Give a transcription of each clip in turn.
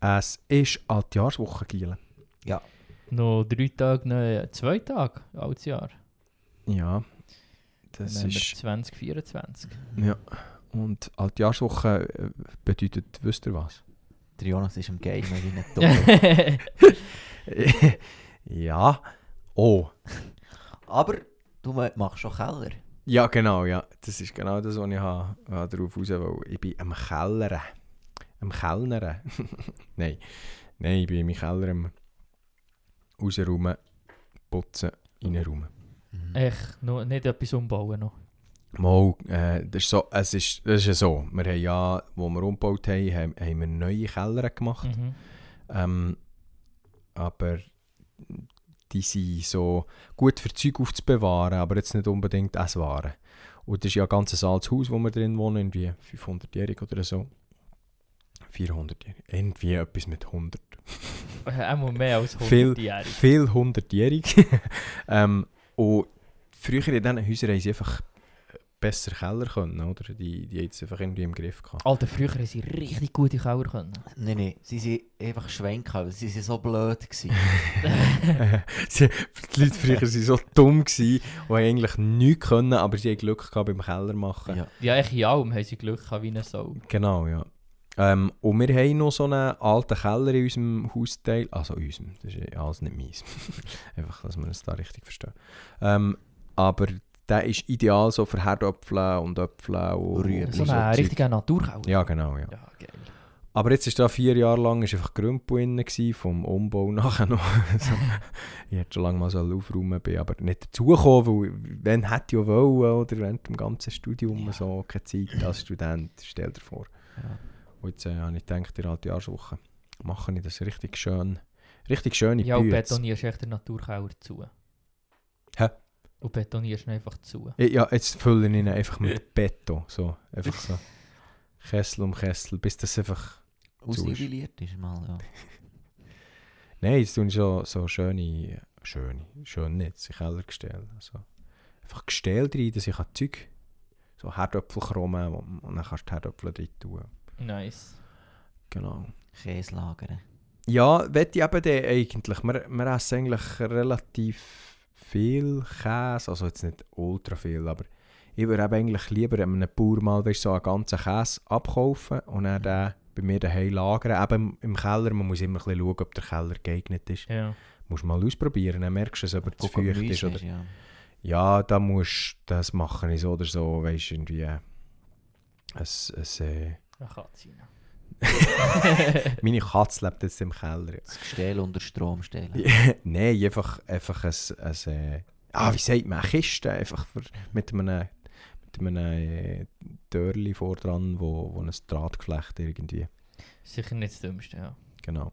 Es ist Altjahrswoche, Giele. Noch drei Tage, nein, zwei Tage, altes Jahr. Ja, das ist... 2024. Ja. Und Altjahrswoche äh, bedeutet, wisst ihr was? Der Jonas ist am Game wie ein Toter. ja. Oh. Aber du ma- machst schon Keller. Ja, genau, ja. Das ist genau das, was ich habe, habe darauf raus will. Ich bin am Kellern. Am Kellnern. Nein. Nein, ich bin in meinem Keller am rausräumen, putzen, reinräumen. Mhm. Echt, noch nicht etwas umbauen noch. Mal, äh, das ist so, es ist, das ist ja so. Wir haben ja, wo wir umgebaut haben, haben, haben wir neue Keller gemacht. Mhm. Ähm, aber die sind so gut für Zeug aufzubewahren, aber jetzt nicht unbedingt Esswaren. Und das ist ja ein ganzes altes Haus, wo wir drin wohnen, irgendwie 500-jährig oder so. 400-jährig. Irgendwie etwas mit 100. Einmal mehr als Viel- 100-jährig. Viel 100-jährig. ähm, und früher in diesen Häusern haben sie einfach besser Keller können, oder? Die, die haben es einfach irgendwie im Griff gehabt. Alter, früher haben sie richtig gute Keller können. Nein, nein, sie sind einfach schwenken, weil sie sind so blöd gewesen. sie, die Leute früher waren so dumm gewesen, und haben eigentlich nichts können, aber sie haben Glück gehabt beim Keller machen. ja. Ja, echt in allem haben sie Glück gehabt wie eine Sau. Genau, ja. Ähm, und wir haben noch so einen alten Keller in unserem Hausteil. Also in unserem, das ist alles nicht meins. Einfach, dass wir es da richtig verstehen. Ähm, aber der ist ideal so für Herdöpfel und Äpfel und Rüebli. und So ein Zeug. richtiger Naturkeller. Ja, genau, ja. Ja. Aber jetzt ist da vier Jahre lang ist einfach Grümpel innen vom Umbau nachher noch. so, ich hätte schon lange mal so aufräumen bin, aber nicht dazugekommen, weil wenn hätte ich ja wollen, oder während dem ganzen Studium Ja. so keine Zeit als Student, stell dir vor. Ja. Und jetzt äh, habe ich gedacht, in der Altjahrswoche mache ich das richtig schön, richtig schöne Ja, und Bütze. betonierst echt den Naturkeller zu. Hä? Und betonierst ihn einfach zu. Ja, jetzt fülle ich ihn einfach mit Beton, so, einfach so. Kessel um Kessel, bis das einfach... Ausnivelliert ist mal, ja. Nein, jetzt ich so, so schöne, schöne, schön nicht, sich Keller gestellt. Also einfach Gestell rein, dass ich kann Zeug, so Herdöpfel krummen und, und dann kannst du die Herdöpfel drin tun. Nice. Genau. Käse lagern. Ja, wette ich eben den eigentlich. Wir, wir essen eigentlich relativ viel Käse, also jetzt nicht ultra viel, aber ich würde eben eigentlich lieber einem Bauer mal weißt, so einen ganzen Käse abkaufen und dann den bei mir daheim lagern. Eben im Keller, man muss immer ein bisschen schauen, ob der Keller geeignet ist. Ja. Musst mal ausprobieren, dann merkst du es, ob er zu feucht ist. Oder, ja. ja, da musst das machen ich so oder so, weißt du, irgendwie äh, es, es, äh, Eine Katze. rein. meine Katze lebt jetzt im Keller. Das Gestell unter Strom stellen. Nein, einfach, einfach ein, ein äh, ah, wie sagt man, eine Kiste einfach für, mit einem, mit einem äh, Dörrli vor dran, wo, wo ein Drahtgeflecht irgendwie, Sicher nicht das Dümmste, ja. genau.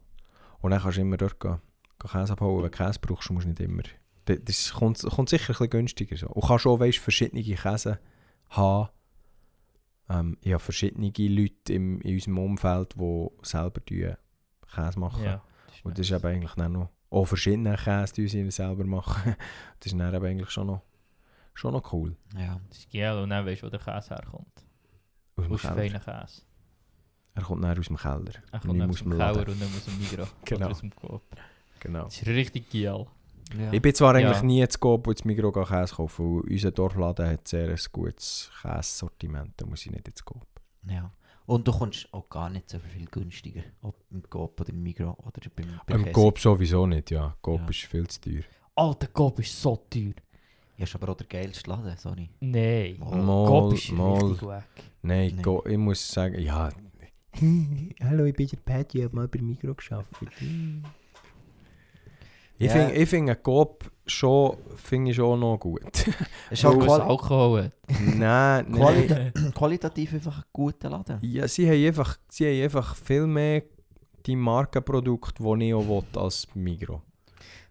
Und dann kannst du immer dort gehen, gehen Käse abholen, wenn du Käse brauchst, musst du nicht immer, das, das kommt, kommt sicher ein bisschen günstiger so. Und kannst auch, weißt, verschiedene Käse haben. Ähm, ich habe verschiedene Leute im, in unserem Umfeld, die selber Käse machen. ja das Und das ist eben eigentlich dann noch, auch verschiedene Käse, die sie selber machen. das ist dann eben eigentlich schon noch, schon noch cool. Ja. Das ist geil und dann weißt du, wo der Käse herkommt. Aus Aus feinen Käse. Er kommt dann aus dem Keller. Er kommt aus dem Keller und dann aus dem Migros. Genau. Aus dem Coop. Genau. Das ist richtig geil. Ja. Ich bin zwar Ja. eigentlich nie zu Coop und zu Migros Käse kaufen, weil unser Dorfladen hat sehr ein gutes Käsesortiment. Da muss ich nicht ins Coop. ja. Und du kommst auch gar nicht so viel günstiger. Ob im Coop oder im Migros oder beim, beim Im. Coop sowieso nicht, ja. Coop Ja. ist viel zu teuer. Alter, Coop ist so teuer. Ja, ist aber auch der geilste Laden, sorry. Nein. Mal, Coop ist mal. richtig weg. Nein, Nee. Go ich muss sagen, ja. Hallo, ich bin der Patty, ich habe mal bei Migros gearbeitet. Ich Ja. finde find einen Coop schon, find ich schon noch gut. Es ist auch was quali Alkohol nein, nein. Qualita qualitativ einfach ein guter Laden. Ja, sie haben einfach, sie haben einfach viel mehr die Markenprodukte, die ich auch will, als Migros.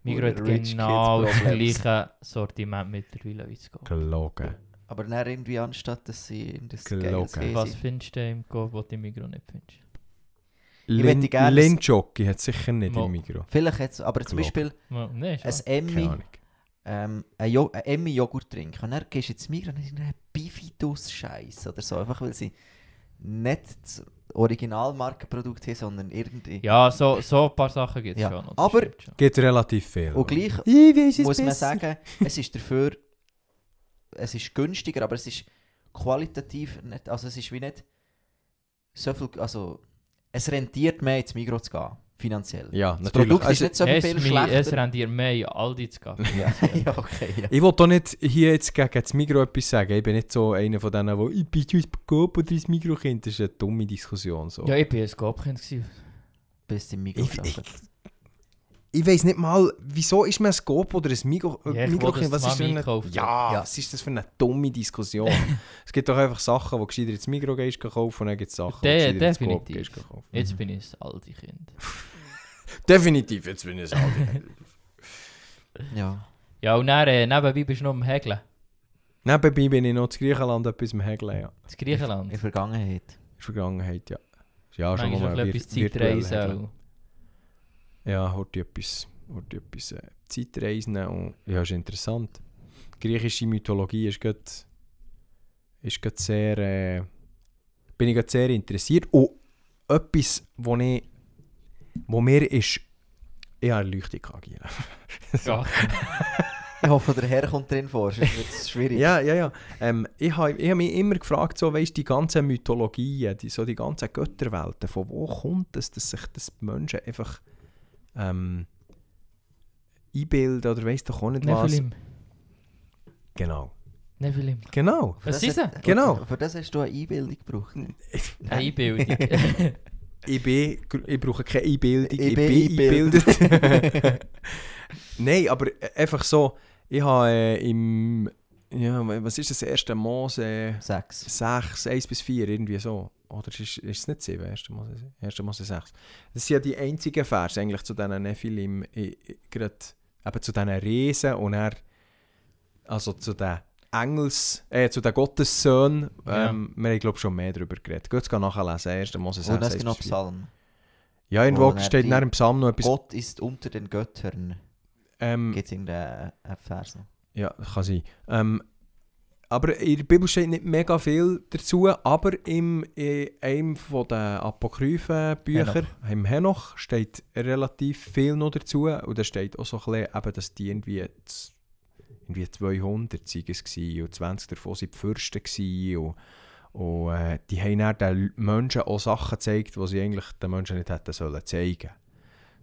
Migros hat genau das gleiche Sortiment mittlerweile wie Coop. Gelogen. Aber dann irgendwie anstatt, dass sie in das Gelogen. Was findest du im Coop, was du im Migros nicht findest? Ich Lin möchte gerne- Lindjockey hat sicher nicht Mo- im Migros. Vielleicht jetzt, aber zum. Beispiel ein Ahnung. ähm, ein, jo ein Emmi Joghurt trinken und dann gehst du jetzt Migros und dann Bifidus Scheiß oder so, einfach weil sie nicht das Originalmarkenprodukt haben, sondern irgendwie... Ja, so, so ein paar Sachen gibt es Ja, schon. aber- schon. Gibt relativ viel. Und gleich muss man sagen, es ist dafür, es ist günstiger, aber es ist qualitativ nicht, also es ist wie nicht so viel, also es rentiert mehr ins Migros zu gehen, finanziell. Ja, Das natürlich. Produkt ist Also, nicht so es, viel es schlechter. rendiert mehr in Aldi zu gehen. Ja, ja, okay, ja. ich will doch nicht hier jetzt gegen das Migro etwas sagen. Ich bin nicht so einer von denen, der «Ich bin ins Coop oder ins Migro-Kind». Das ist eine dumme Diskussion. So. Ja, ich war ein Skopkind. gewesen. Bis im Migros Ich- ich- arbeitet. Ich weiß nicht mal, wieso ist man ein Coop oder ein Migro, Ja, dass Was ist. Ja, Ja. was ist das für eine dumme Diskussion? es gibt doch einfach Sachen, die gescheiter ins Migro gehst kaufen und dann gibt es Sachen, De- definitiv. gehst. Jetzt bin ich ein Aldi-Kind. Definitiv, jetzt bin ich es halt. Ja. Ja, und dann, äh, nebenbei bist du noch am Häkeln. Nebenbei bin ich noch in Griechenland etwas im Häkeln, ja. Das Griechenland. In der Vergangenheit. In Vergangenheit, ja. Ja, schon mal ein vir- bisschen virtuell Zeitreisen. Ja, heute etwas, heute etwas äh, Zeitreisen und ja, ist interessant. Griechische Mythologie ist gerade ist sehr äh, bin ich sehr interessiert und etwas, wo ich wo mir ist ich habe Leuchtung agieren. Ja. Ich hoffe, der Herr kommt drin vor, sonst wird es schwierig. Ja, ja, ja. Ähm, ich habe ich hab mich immer gefragt, so, weißt, die ganzen Mythologien, die, so die ganzen Götterwelten, von wo kommt es, dass sich das die Menschen einfach ähm, einbilden oder weiss doch auch nicht was. Nephilim. Genau. Nephilim. Genau. Für Was das ist er? Genau. Für das hast du eine Einbildung gebraucht. Eine Einbildung. Ich, bin, ich brauche keine Einbildung, Ich ich, bin bin eingebildet. Nein, aber einfach so, ich habe äh, im, ja, was ist das erste Mose Sechs. 6, 1 bis 4, irgendwie so. Oder ist, ist es nicht 7, 1. Mose, 1. Mose 6? Das sind ja die einzigen Vers eigentlich zu diesen Nephilim, gerade eben zu diesen Riesen und er, also zu den Engels, äh, zu den Gottessöhnen, Ja. ähm, wir haben glaube schon mehr darüber geredet. Geht es nachlesen, 1. Mose 6, Und 1 ist 4. Psalm. Ja, irgendwo wo er steht nach im Psalm noch etwas. Gott ist unter den Göttern. Ähm, Gibt es irgendeinen einen Vers noch? Ja, kann sein. Ähm, aber in der Bibel steht nicht mega viel dazu, aber im, in einem von den Apokryphen-Büchern, im Henoch, steht relativ viel noch dazu. Und da steht auch so ein bisschen, eben, dass die irgendwie, irgendwie 200 sind es gewesen, und 20 davon waren Fürsten. gewesen Und, und äh, die haben dann den Menschen auch Sachen gezeigt, die sie eigentlich den Menschen nicht hätten sollen zeigen.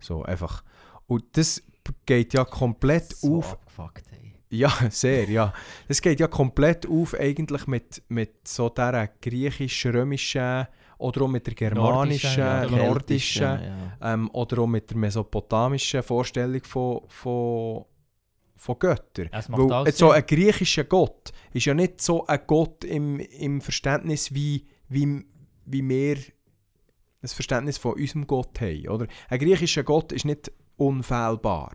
So einfach. Und das geht ja komplett so auf abgefuckt, ey. Ja, sehr, ja. Es geht ja komplett auf eigentlich mit, mit so dieser griechisch-römischen oder auch mit der germanischen, Nordischen, nordischen, ja. Keltischen, ja. ähm, oder auch mit der mesopotamischen Vorstellung von, von, von Göttern. Weil so ein griechischer Gott ist ja nicht so ein Gott im, im Verständnis, wie, wie, wie wir das Verständnis von unserem Gott haben. Oder? Ein griechischer Gott ist nicht unfehlbar.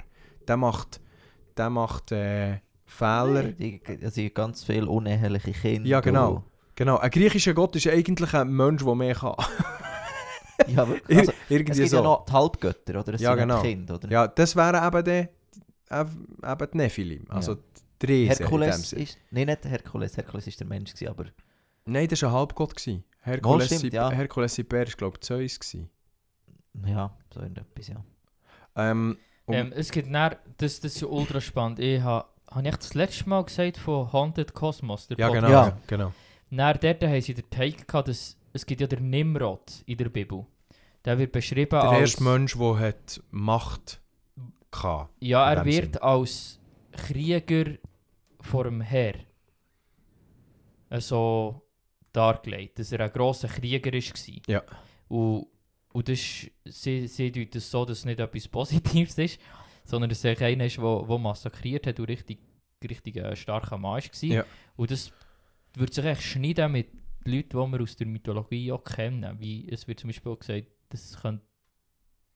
Der macht, der macht äh, Fehler. Die, also die ganz viele uneheliche Kinder. Ja, genau. Genau, ein griechischer Gott ist eigentlich ein Mensch, der mehr kann. Ja, wirklich. Also, es Irgendwie gibt so. ja noch die Halbgötter, oder? Es Ja, sind genau. Kinder, oder? Ja, das wären eben die, eben die Nephilim. Also Ja. die Riesen in dem Herkules ist... Nein, nicht Herkules. Herkules ist der Mensch, gewesen, aber... Nein, das war ein Halbgott. gewesen. Herkules, stimmt, ja. Herkules war, glaube ich, Zeus. Gewesen. Ja, so irgendetwas, ja. Ähm, Ähm, es gibt dann, das, das ist ja ultra spannend. Ich habe hab ich das letzte Mal gesagt von Haunted Cosmos, der ja, Podcast? genau. Ja. Genau. Dann dort haben sie den Take gehabt, dass es gibt ja den Nimrod in der Bibel. Der wird beschrieben Der als... erste Mensch, der hat Macht hatte. Ja, er wird Sinn. als Krieger vor dem Herr so dargelegt, dass er ein grosser Krieger war. Ja. Und, und das, sie, sie deuten das so, dass es nicht etwas Positives ist, sondern dass er einer ist, der, massakriert hat und richtig, richtig ein starker Mann war. Ja. Und das würde sich echt schneiden mit Leuten, die wir aus der Mythologie auch kennen. Wie es wird zum Beispiel auch gesagt, das könnte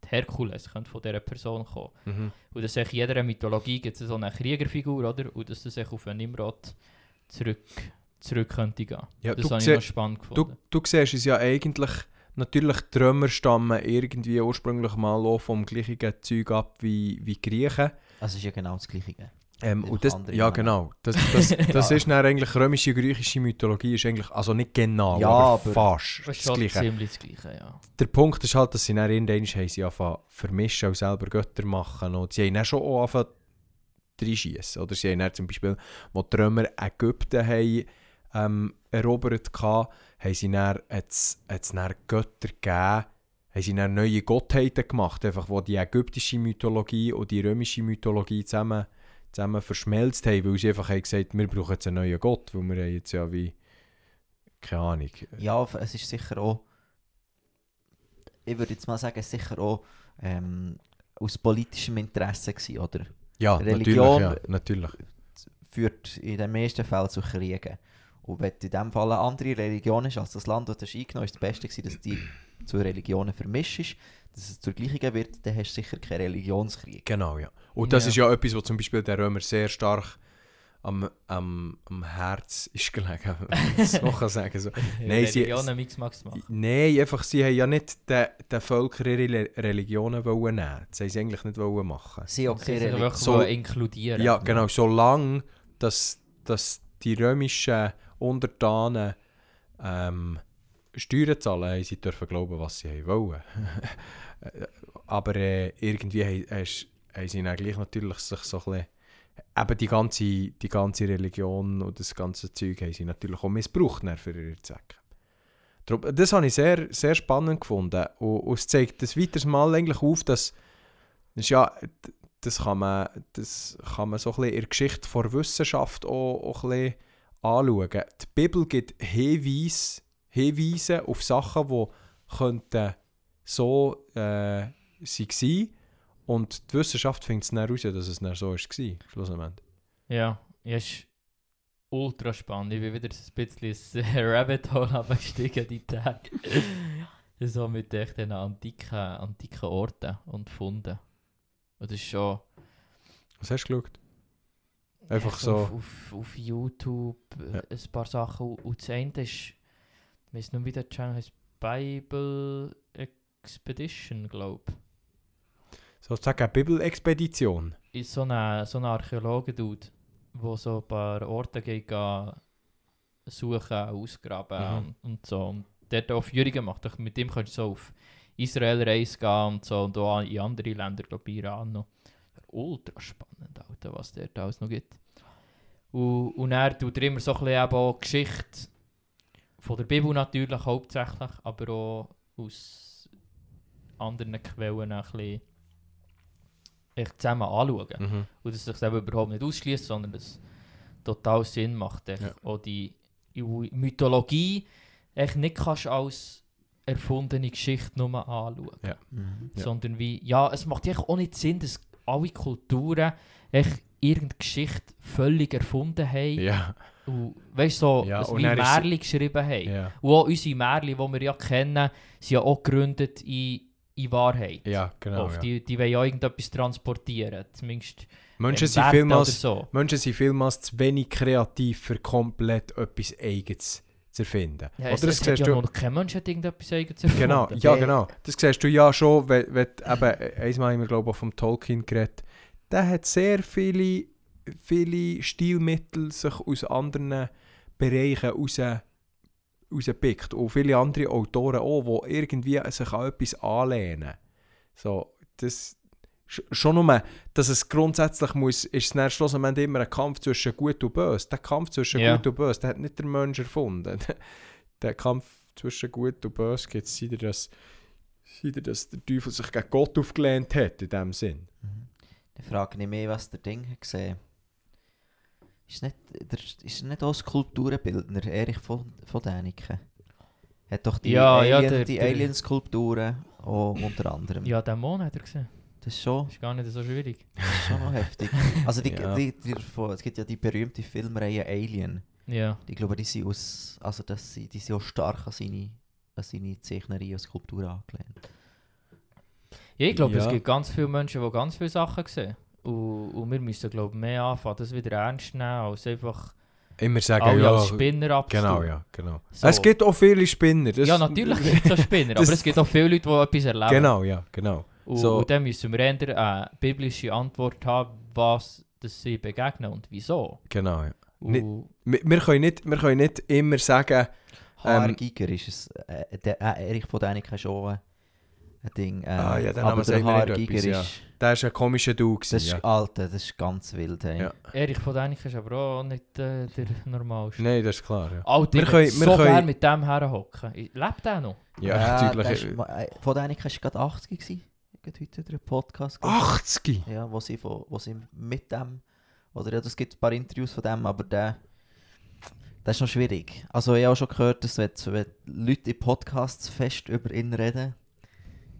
Herkules könnte von dieser Person kommen. Mhm. Und dass in jeder Mythologie gibt es so eine Kriegerfigur, oder? Und dass das auf einen Nimrod zurück, zurück könnte gehen. Ja, das du, habe ich noch spannend du, gefunden. du siehst es ja eigentlich, natürlich die Römer stammen irgendwie ursprünglich mal auch vom gleichen Zeug ab wie, wie Griechen. Also es ist ja genau das Gleiche. Ähm, und das, ja, genau. Das, das, das ist dann eigentlich römische, griechische Mythologie, ist eigentlich, also nicht genau, Ja, aber, aber- fast Das das, ist schon Gleiche. ziemlich das Gleiche, ja. Der Punkt ist halt, dass sie dann irgendwann haben sie angefangen vermischen und selber Götter machen und sie haben dann schon auch angefangen reinschiessen. Oder sie haben dann zum Beispiel, wo die Römer Ägypten haben, ähm, erobert hatten, haben sie dann, hat's, hat's dann Götter gegeben, haben sie dann neue Gottheiten gemacht, einfach wo die ägyptische Mythologie und die römische Mythologie zusammen, zusammen verschmelzt haben, weil sie einfach haben gesagt, wir brauchen jetzt einen neuen Gott, weil wir haben jetzt ja wie, keine Ahnung. Ja, es ist sicher auch, ich würde jetzt mal sagen, sicher auch ähm, aus politischem Interesse gewesen, oder? Ja, Religion- natürlich, ja, natürlich. Führt in den meisten Fällen zu Kriegen. Und wenn in dem Fall eine andere Religion ist als das Land, das du hast eingenommen hast, ist das Beste gewesen, dass die zwei Religionen vermischt ist, dass es zur gleichen wird, dann hast du sicher keinen Religionskrieg. Genau, ja. Und das Ja. ist ja etwas, was zum Beispiel der Römer sehr stark am, am, am Herz ist gelegen, wenn man so kann sagen so. Nein, sie- Religionen Mix Max machen. Nein, einfach, sie haben ja nicht den, den Völker ihre Le- Religionen wollen nehmen. Das haben sie eigentlich nicht wollen machen. Sie auch Sie keine so inkludieren. Ja, genau. Solange dass, dass die römischen Untertanen ähm, Steuern zahlen, sie dürfen glauben, was sie wollen. Aber äh, irgendwie haben, sie dann natürlich sich so ein bisschen, eben die ganze, die ganze Religion und das ganze Zeug haben sie natürlich auch missbraucht für ihre Zwecke. Das habe ich sehr, sehr spannend gefunden und, und es zeigt das weiteres Mal eigentlich auf, dass das ja, das kann man, das kann man so ein bisschen in der Geschichte der Wissenschaft auch, auch ein bisschen anschauen. Die Bibel gibt Hinweise, Hinweise auf Sachen, die könnten so äh, sein und die Wissenschaft findet es dann raus, dass es dann so war, schlussendlich. Ja, ja, ist ultra spannend. Ich bin wieder ein bisschen ins Rabbit Hole abgestiegen die Tage. so mit echt den antiken, antiken Orten und Funden. Und das ist schon... Was hast du geschaut? Einfach so. Auf, auf, auf YouTube äh, Ja. ein paar Sachen. Und- das eine ist... Ich weiß nicht, wie der Channel heißt. Bible Expedition, glaube ich. Sozusagen eine Bibelexpedition. ist so ein so Archäologe-Dude, der so ein paar Orte geht, suchen, ausgraben Mhm. und, und so. Und der hat auch Führungen gemacht. Mit dem kannst du so auf Israel-Reise gehen und so und auch in andere Länder, glaube ich, Iran noch. Ultra spannend, Alter, was der da alles noch gibt. Und, und er tut er immer so ein bisschen eben auch Geschichte von der Bibel natürlich hauptsächlich, aber auch aus anderen Quellen ein bisschen echt zusammen anschauen. Mhm. Und dass es sich überhaupt nicht ausschließt, sondern dass es total Sinn macht. Echt. Ja. Auch die Mythologie echt nicht kannst als erfundene Geschichte nur anschauen. Ja. Mhm. Ja. Sondern wie, ja, es macht echt auch nicht Sinn, dass alle Kulturen echt irgendeine Geschichte völlig erfunden haben. Ja, Und weißt du, so, Ja, wie Märchen geschrieben haben. ja, Und auch unsere Märchen, die wir ja kennen, sind ja auch gegründet in, in Wahrheit. ja, genau. Oft. Ja. Die, die wollen ja irgendetwas transportieren. Zumindest Menschen, sind vielmals, so. Menschen sind vielmals zu wenig kreativ, für komplett etwas Eigenes zu erfinden. Ja, Oder es, das es siehst ja du, noch kein Mensch hat irgendetwas eigenes erfunden. Genau, ja genau. Das siehst du ja schon, wenn, wenn eben, einmal haben wir glaube ich auch vom Tolkien geredet, der hat sehr viele, viele Stilmittel sich aus anderen Bereichen raus, rausgepickt. Und viele andere Autoren auch, die irgendwie sich an etwas anlehnen. So, das, schon nur, dass es grundsätzlich muss, ist es dann schlussendlich immer ein Kampf zwischen Gut und Böse. Der Kampf zwischen Ja. Gut und Böse, der hat nicht der Mensch erfunden. der Kampf zwischen Gut und Böse gibt es, seit er das, seit er das der Teufel sich gegen Gott aufgelehnt hat, in dem Sinn. Mhm. Dann frage ich mich, was der Ding hat gesehen ist nicht, der, ist nicht auch Skulpturenbildner Erich von, von Däniken? Hat doch die, Ja, ja, Alien, der- die der- Alien-Skulpturen auch unter anderem. Ja, den Mond hat er gesehen. Das ist schon, Das ist gar nicht so schwierig. das ist schon noch heftig. Also die, Ja. die, die, es gibt ja die berühmte Filmreihe Alien. Ja. Ich glaube, die sind, aus, also das, die sind auch stark an seine, an seine Zeichnerei und Skulptur angelehnt. ja ich glaube, es Ja. gibt ganz viele Menschen, die ganz viele Sachen sehen. Und, und wir müssen, glaube ich, mehr anfangen, das wieder ernst nehmen, als einfach Immer sagen, alle ja, als Spinner abzutun. genau, ja, genau. So. Es gibt auch viele Spinner. Das, ja, natürlich gibt es auch Spinner, aber es gibt auch viele Leute, die etwas erleben. Genau, ja, genau. Und, So. und dann müssen wir eher eine biblische Antwort haben, was dass sie begegnen und wieso. Genau, ja. Und Nicht- Wir, können nicht, wir können nicht immer sagen, HR Ähm, Giger ist es. Äh, der äh, Erich von Däniken schon äh, ein Ding. Äh, Ah, ja, der aber Name der sagt mir nicht Giger etwas, ja. ist. der ist ein komischer. Das Gewesen, ist ja. Alter, das ist ganz wild. Hey. Ja. Erich von Däniken ist aber auch nicht äh, der normalste. Nein, das ist klar. Ja, Alter, Wir können- so können- gerne mit dem herhocken. Lebt der noch? ja der natürlich. ist, äh, von Däniken war gerade 80 gewesen. Heute einen Podcast gehört. 80! Ja, wo sie, von, wo sie mit dem. Oder ja, es gibt ein paar Interviews von dem, aber der. Das ist noch schwierig. Also, ich habe auch schon gehört, dass wenn, wenn Leute in Podcasts fest über ihn reden,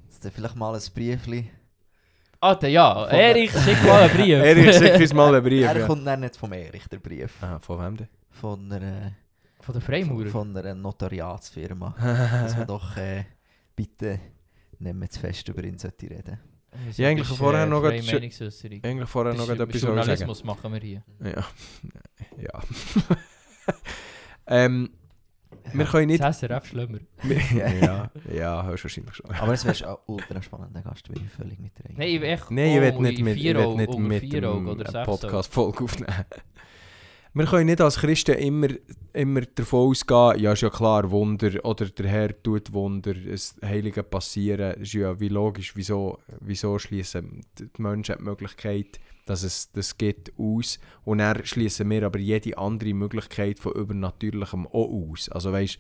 dass dann vielleicht mal ein Briefchen. Alter, ja. Von- Erich, schick mal einen Brief. Erich, schick uns mal einen Brief. er Ja. kommt dann nicht vom Erich, der Brief. Ah, von wem denn? Von einer, Von der von, Freimaurer. von einer Notariatsfirma. dass man doch äh, bitte nicht mehr zu fest über ihn sollte reden. Ja, eigentlich Das ist, vorher äh, noch. Eigentlich vorher noch ist- etwas sagen. Journalismus machen wir hier. Ja. ja. ähm, wir können nicht. Das SRF schlimmer. ja, ja, höchstwahrscheinlich schon. Aber es wäre ein ultra spannender Gast, würde ich völlig mitreden. Nein, ich echt Nein, ich oh, will nicht mit, ich will nicht mit sechs Podcast-Folge aufnehmen. Wir können nicht als Christen immer, immer davon ausgehen, ja, ist ja klar, Wunder oder der Herr tut Wunder, es Heilige passieren, ist ja wie logisch, wieso, wieso schließen die Menschen die Möglichkeit, dass es das gibt, aus und dann schließen wir aber jede andere Möglichkeit von Übernatürlichem auch aus. Also weißt,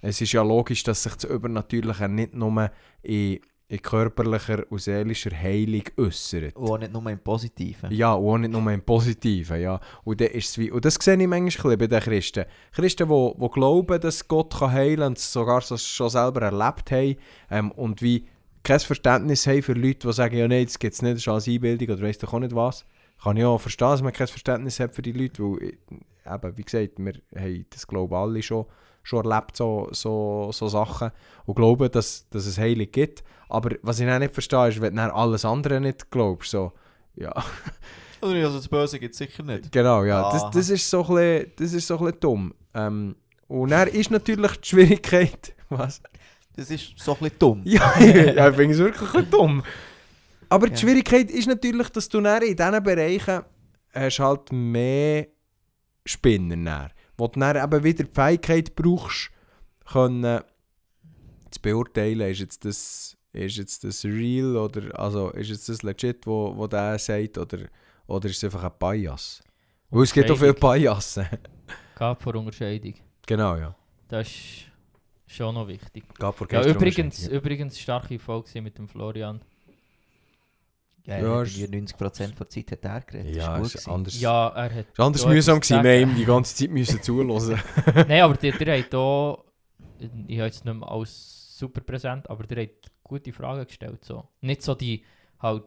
es ist ja logisch, dass sich das Übernatürliche nicht nur in, in körperlicher und seelischer Heilung äußert. Und auch nicht nur im Positiven. Ja, und auch nicht nur im Positiven, ja. Und, dann ist wie, und das sehe ich manchmal bei den Christen. Christen, die, die glauben, dass Gott kann heilen kann und sogar so schon selber erlebt haben ähm, und wie kein Verständnis haben für Leute, die sagen, ja nein, das gibt es nicht, das ist alles Einbildung oder weiss doch auch nicht was. Kann ich auch verstehen, dass man kein Verständnis hat für die Leute, weil, äh, eben, wie gesagt, wir haben das glauben alle schon, schon erlebt, so, so, so Sachen, und glauben, dass, dass es Heilung gibt. Aber was ich dann nicht verstehe, ist, wenn du alles andere nicht glaubst, so, ja... Oder also das Böse gibt es sicher nicht. Genau, ja. Das, das, ist so ein bisschen, das ist so ein bisschen dumm. Ähm, und dann ist natürlich die Schwierigkeit... Was? Das ist so ein bisschen dumm. Ja, ja ich finde es wirklich ein dumm. Aber Ja. die Schwierigkeit ist natürlich, dass du in diesen Bereichen hast halt mehr Spinner dann, wo du dann eben wieder die Fähigkeit brauchst, können zu beurteilen, ist jetzt das, ist jetzt das real oder also ist jetzt das legit, wo, wo der sagt, oder, oder ist es einfach ein Bias? Weil es gibt auch viele Biasen. Gab vor Unterscheidung. genau, ja. Das ist schon noch wichtig. Gab vor Ja, übrigens, übrigens starke Folge mit dem Florian. Ja, Ja, ja, 90% der Zeit hat er geredet. Ja, ist ist anders. Ja, er hat. ist anders mühsam gewesen. Wir haben ihm die ganze Zeit müssen zuhören. Nein, aber der, der hat auch. Ich habe jetzt nicht mehr alles super präsent, aber der hat gute Fragen gestellt. So. Nicht so die. Halt,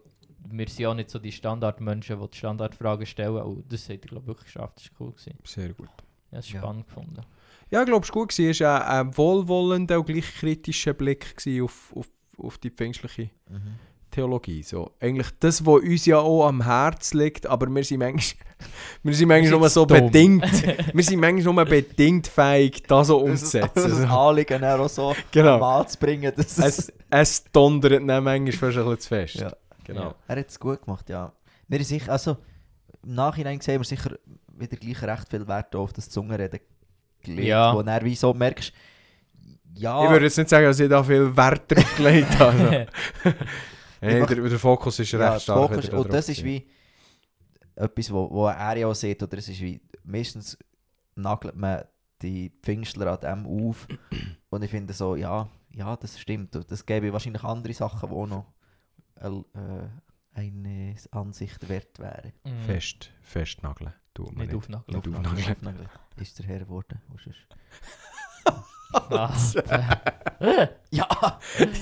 wir sind auch nicht so die Standardmenschen, die die Standardfragen stellen. Und das hat er, glaube ich, wirklich geschafft. Das war cool. Gewesen. Sehr gut. Ja, das ist Ja. spannend gefunden. Ja, ich glaube, es war gut. Es war ein, ein wohlwollender und gleich kritischer Blick auf, auf, auf die pfingstliche Mhm. Theologie. So, eigentlich das, was uns ja auch am Herz liegt, aber wir sind manchmal, wir sind manchmal nur so dumm. bedingt, wir sind manchmal nur bedingt fähig, das so Das umzusetzen. das So. Anliegen auch so Genau. mal zu bringen. Dass es, Es, dondert dann manchmal fast ein bisschen zu fest. Ja. Genau. Ja. er hat es gut gemacht, ja. Wir sicher, also im Nachhinein sehen wir sicher wieder gleich recht viel Wert auf das Zungenreden gelegt, Ja. wo dann wie so merkst, ja, Ich würde jetzt nicht sagen, dass ich da viel Wert drauf gelegt habe. Hey, Einfach- der, der Fokus ist recht ja, stark. Fokus, und das ist wie etwas, wo, wo er ja auch sieht, oder es ist wie, meistens nagelt man die Pfingstler an dem auf und ich finde so, ja, ja, das stimmt, und das gäbe wahrscheinlich andere Sachen, die auch noch eine, äh, eine Ansicht wert wären. Mhm. Fest, festnageln. Tut man Nicht nicht. aufnageln. Nicht aufnageln. Ist der Herr geworden? Ah, Ja!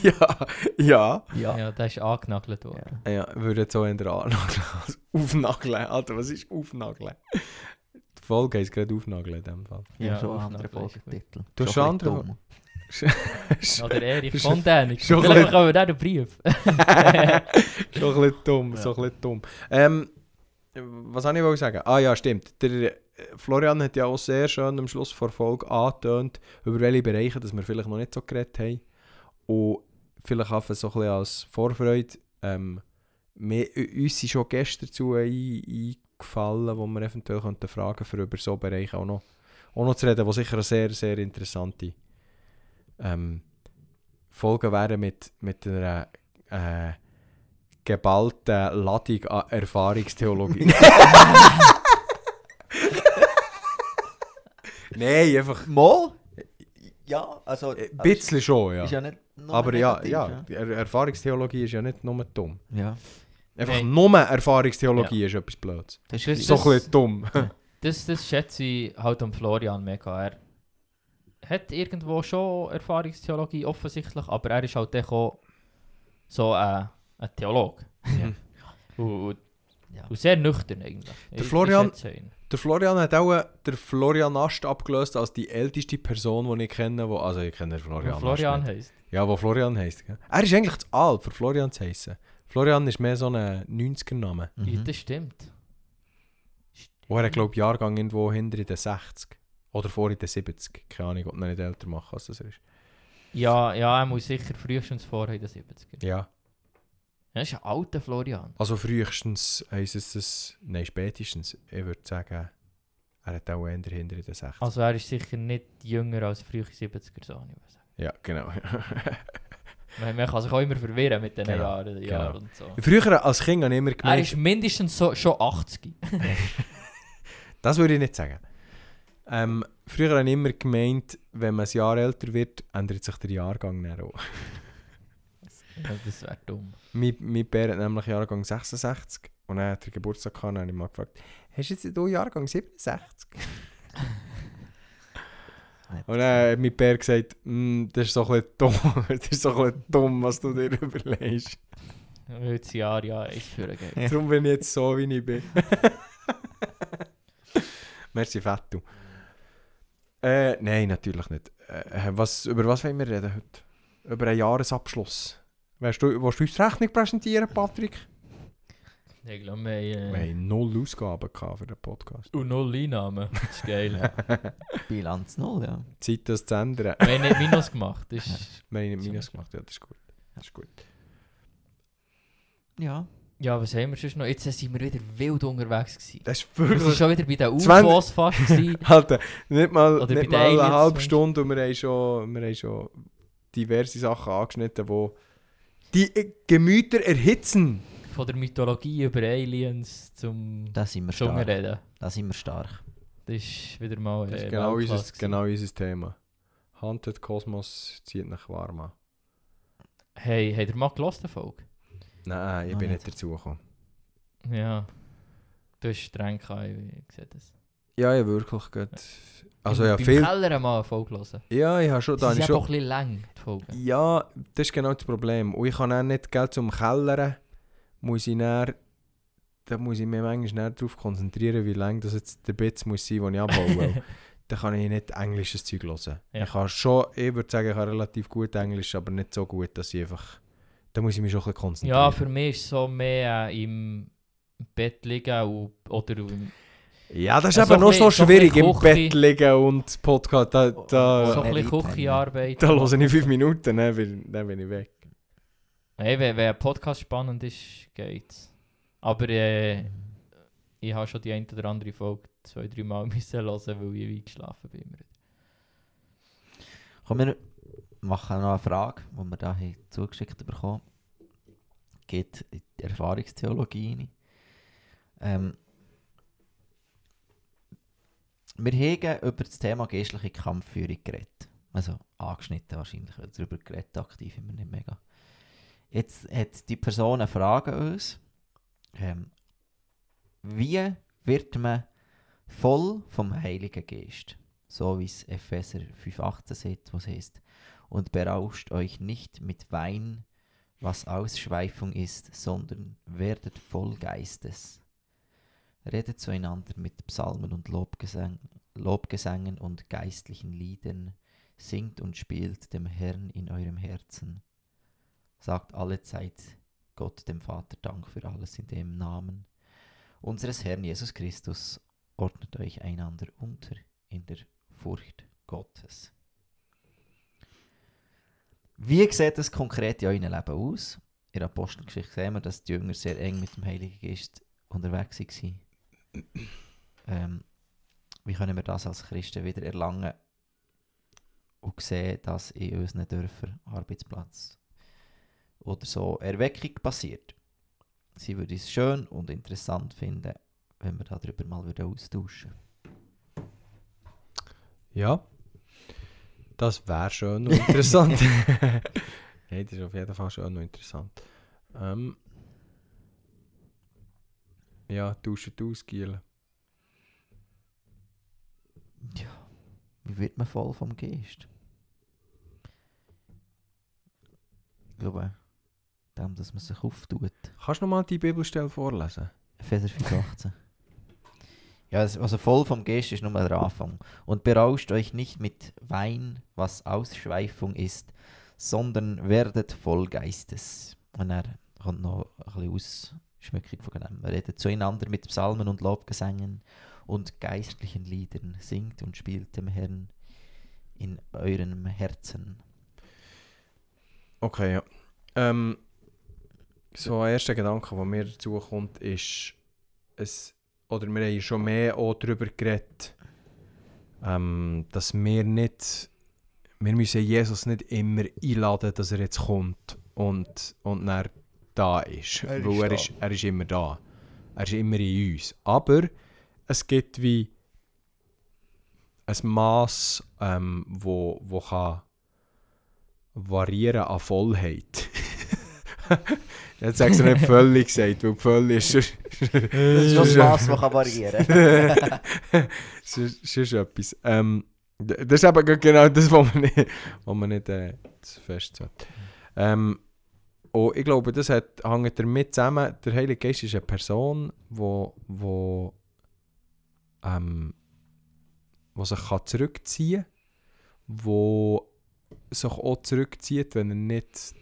ja, ja. Ja. ja, der ist angenagelt worden. ja. Ja, würde jetzt so in der Annageln als aufnageln. Alter, was ist aufnageln? Die Folge ist gerade aufnageln in dem Fall. Ja, Ja, schon gut. Folgetitel. Du hast Schon schon andere-. Oder Erich Schon- von Dänik. schon Vielleicht bekommen wir einen Brief. so ein bisschen dumm, Ja. so ein bisschen dumm. Ähm, was soll ich wollte sagen? Ah ja, stimmt. Der Florian hat ja auch sehr schön am Schluss vor Folge angetönt, über welche Bereiche dass wir vielleicht noch nicht so geredet haben. Und vielleicht einfach so ein bisschen als Vorfreude. Ähm, wir, uns sind schon Gäste dazu ein, gefallen, wo wir eventuell könnten fragen für über so Bereiche auch noch, auch noch zu reden, wo sicher eine sehr, sehr interessante ähm, Folgen wären mit, mit einer äh, geballten Ladung an Erfahrungstheologie. Nein, einfach Mal? Ja, also... ein bisschen schon, ja. Ist ja nicht nur Aber ja, negativ, ja, Er Erfahrungstheologie ist ja nicht nur dumm. ja. Einfach Nein. nur Erfahrungstheologie ist etwas Blöds. Das Das ist So ein bisschen dumm. Das, das schätze ich halt am Florian mega. Er hat irgendwo schon Erfahrungstheologie offensichtlich, aber er ist halt auch so äh, ein Theologe. Ja. Und, und, Ja. und sehr nüchtern eigentlich. Der Florian-. Der Florian hat auch äh, der Florian Ast abgelöst als die älteste Person, die ich kenne. Wo, also ich kenne den Florian. Wo Florian heisst. Ja, wo Florian heisst. gell? Er ist eigentlich zu alt, für Florian zu heissen. Florian ist mehr so ein 90er-Name. Ja, Mhm. das stimmt. Wo er, glaube ich, Jahrgang irgendwo hinter in den 60. Oder vor in den 70. Keine Ahnung, ob er nicht älter macht, als das er ist. Ja, ja, er muss sicher frühestens vorher in den 70er. Ja, Ja. das ist ein alter Florian. Also frühestens heisst es das... Nein, spätestens. Ich würde sagen, er hat auch eher hinter in den 60. Also er ist sicher nicht jünger als frühe 70er, so ich sagen. Ja, genau. Man, man kann sich auch immer verwirren mit diesen Genau, Jahren, Jahren und so. Früher als Kind habe ich immer Er gemeint... ist mindestens so, schon 80. Das würde ich nicht sagen. Ähm, früher habe ich immer gemeint, wenn man ein Jahr älter wird, ändert sich der Jahrgang dann auch. Ja, das wäre dumm. mein, mein Bär hat nämlich Jahrgang 66 und dann hat er Geburtstag gehabt und habe ich mal gefragt, hast du jetzt du Jahrgang 67? und dann hat mein Bär gesagt, «Mm, das ist so ein dumm, das ist so ein dumm, was du dir überlegst. Weil das Jahr ja führen geht. Ja. Darum bin ich jetzt so, wie ich bin. Merci, Fettu. Äh, nein, natürlich nicht. Äh, was, über was wollen wir reden heute? Über einen Jahresabschluss. Willst du, willst du uns die Rechnung präsentieren, Patrick? Ich glaube, wir haben Wir äh, haben null Ausgaben für den Podcast. und null Einnahmen. Das ist geil. Bilanz null, ja. Zeit, das zu ändern. wir haben nicht Minus gemacht. Das ist, Wir haben nicht. Minus gemacht, ja, das ist gut. Das ist gut. Ja. ja, was haben wir sonst noch? Jetzt sind wir wieder wild unterwegs gewesen. Das ist Wir waren wirklich... schon wieder bei den 20 UFOs fast gewesen. Alter, nicht mal, Oder nicht mal eine halbe? Stunde und wir haben schon, wir haben schon diverse Sachen angeschnitten, wo die äh, Gemüter erhitzen. Von der Mythologie über Aliens zum Da sind wir Zunge stark. reden. Da sind wir stark. Das ist wieder mal Das äh, ist genau Weltklasse unser, genau unser Thema. Haunted Kosmos zieht nach warm an. Hey, habt ihr mal gelost, die Folge? Nein, ich Noch bin nicht. nicht dazu gekommen. Ja. Du hast streng gehabt, ich sehe das. Ja, ja, wirklich gut. Also ja, viel... Keller mal eine Folge hören. Ja, ich habe schon... Da Das ist schon ein bisschen lang, die Folge. ja, das ist genau das Problem. Und ich habe auch nicht Geld zum Kellern. Muss ich dann... Da muss ich mich manchmal näher darauf konzentrieren, wie lang das jetzt der Bits muss sein, den ich abbaue. dann kann ich nicht englisches Zeug hören. Ja. Ich habe schon... Ich würde sagen, ich habe relativ gut Englisch, aber nicht so gut, dass ich einfach... Da muss ich mich schon ein bisschen konzentrieren. Ja, für mich ist es so mehr äh, im Bett liegen oder im, Ja, das ist Ja, so aber noch ein so so ein schwierig, bisschen im. Bett liegen und Podcast. Da, so da, ein Elite, bisschen Küchenarbeit. da höre ich fünf Minuten, dann bin, dann bin ich weg. Hey, wenn, wenn ein Podcast spannend ist, geht's. Aber äh, ich habe schon die eine oder andere Folge zwei, drei Mal müssen hören, weil ich eingeschlafen bin. Komm, wir machen noch eine Frage, die wir da zugeschickt bekommen Geht in die Erfahrungstheologie rein. Ähm, wir haben über das Thema geistliche Kampfführung geredet. Also angeschnitten wahrscheinlich, weil darüber geredet aktiv immer nicht mega. Jetzt hat die Person eine Frage an uns. Ähm, wie wird man voll vom Heiligen Geist? So wie es Epheser 5,18 sagt, was heißt, und berauscht euch nicht mit Wein, was Ausschweifung ist, sondern werdet voll Geistes. Redet zueinander mit Psalmen und Lobgesang, Lobgesängen und geistlichen Liedern, singt und spielt dem Herrn in eurem Herzen. Sagt alle Zeit Gott dem Vater Dank für alles in dem Namen unseres Herrn Jesus Christus. Ordnet euch einander unter in der Furcht Gottes. Wie sieht das konkret in eurem Leben aus? In der Apostelgeschichte sehen wir, dass die Jünger sehr eng mit dem Heiligen Geist unterwegs waren. Ähm, wie können wir das als Christen wieder erlangen und sehen, dass in unseren Dörfern Arbeitsplatz oder so Erweckung passiert. Sie würde es schön und interessant finden, wenn wir darüber mal würden austauschen Ja. Das wäre schön und interessant. Nein, das ist auf jeden Fall schön und interessant. Ähm, ja, tauschen aus, Giel. Ja, wie wird man voll vom Geist? Ich glaube, dem, dass man sich auftut. Kannst du nochmal die Bibelstelle vorlesen? Epheser 5,18. Ja, also voll vom Geist ist nur der Anfang. Und berauscht euch nicht mit Wein, was Ausschweifung ist, sondern werdet voll Geistes. Und er kommt noch ein bisschen Ausschmückung von dem. Redet zueinander mit Psalmen und Lobgesängen und geistlichen Liedern. Singt und spielt dem Herrn in eurem Herzen. Okay, ja. Ähm, so ein erster Gedanke, der mir dazu kommt, ist, es, oder wir haben schon mehr auch darüber geredet, ähm, dass wir nicht, wir müssen Jesus nicht immer einladen, dass er jetzt kommt und, und dann da ist. Er ist weil er da. ist, er ist immer da. Er ist immer in uns. Aber es gibt wie ein Maß, ähm, wo, wo kann variieren an Vollheit. Jetzt sagst du nicht völlig gesagt, weil völlig ist schon, Das ist das Maß, das kann variieren kann. schon, schon, schon etwas. Ähm, das ist aber gerade genau das, was man nicht, was man nicht äh, zu fest. Ähm, und ich glaube, das hat, hängt damit zusammen, der Heilige Geist ist eine Person, wo, wo, ähm, wo sich kann zurückziehen kann, wo sich auch zurückzieht, wenn er nicht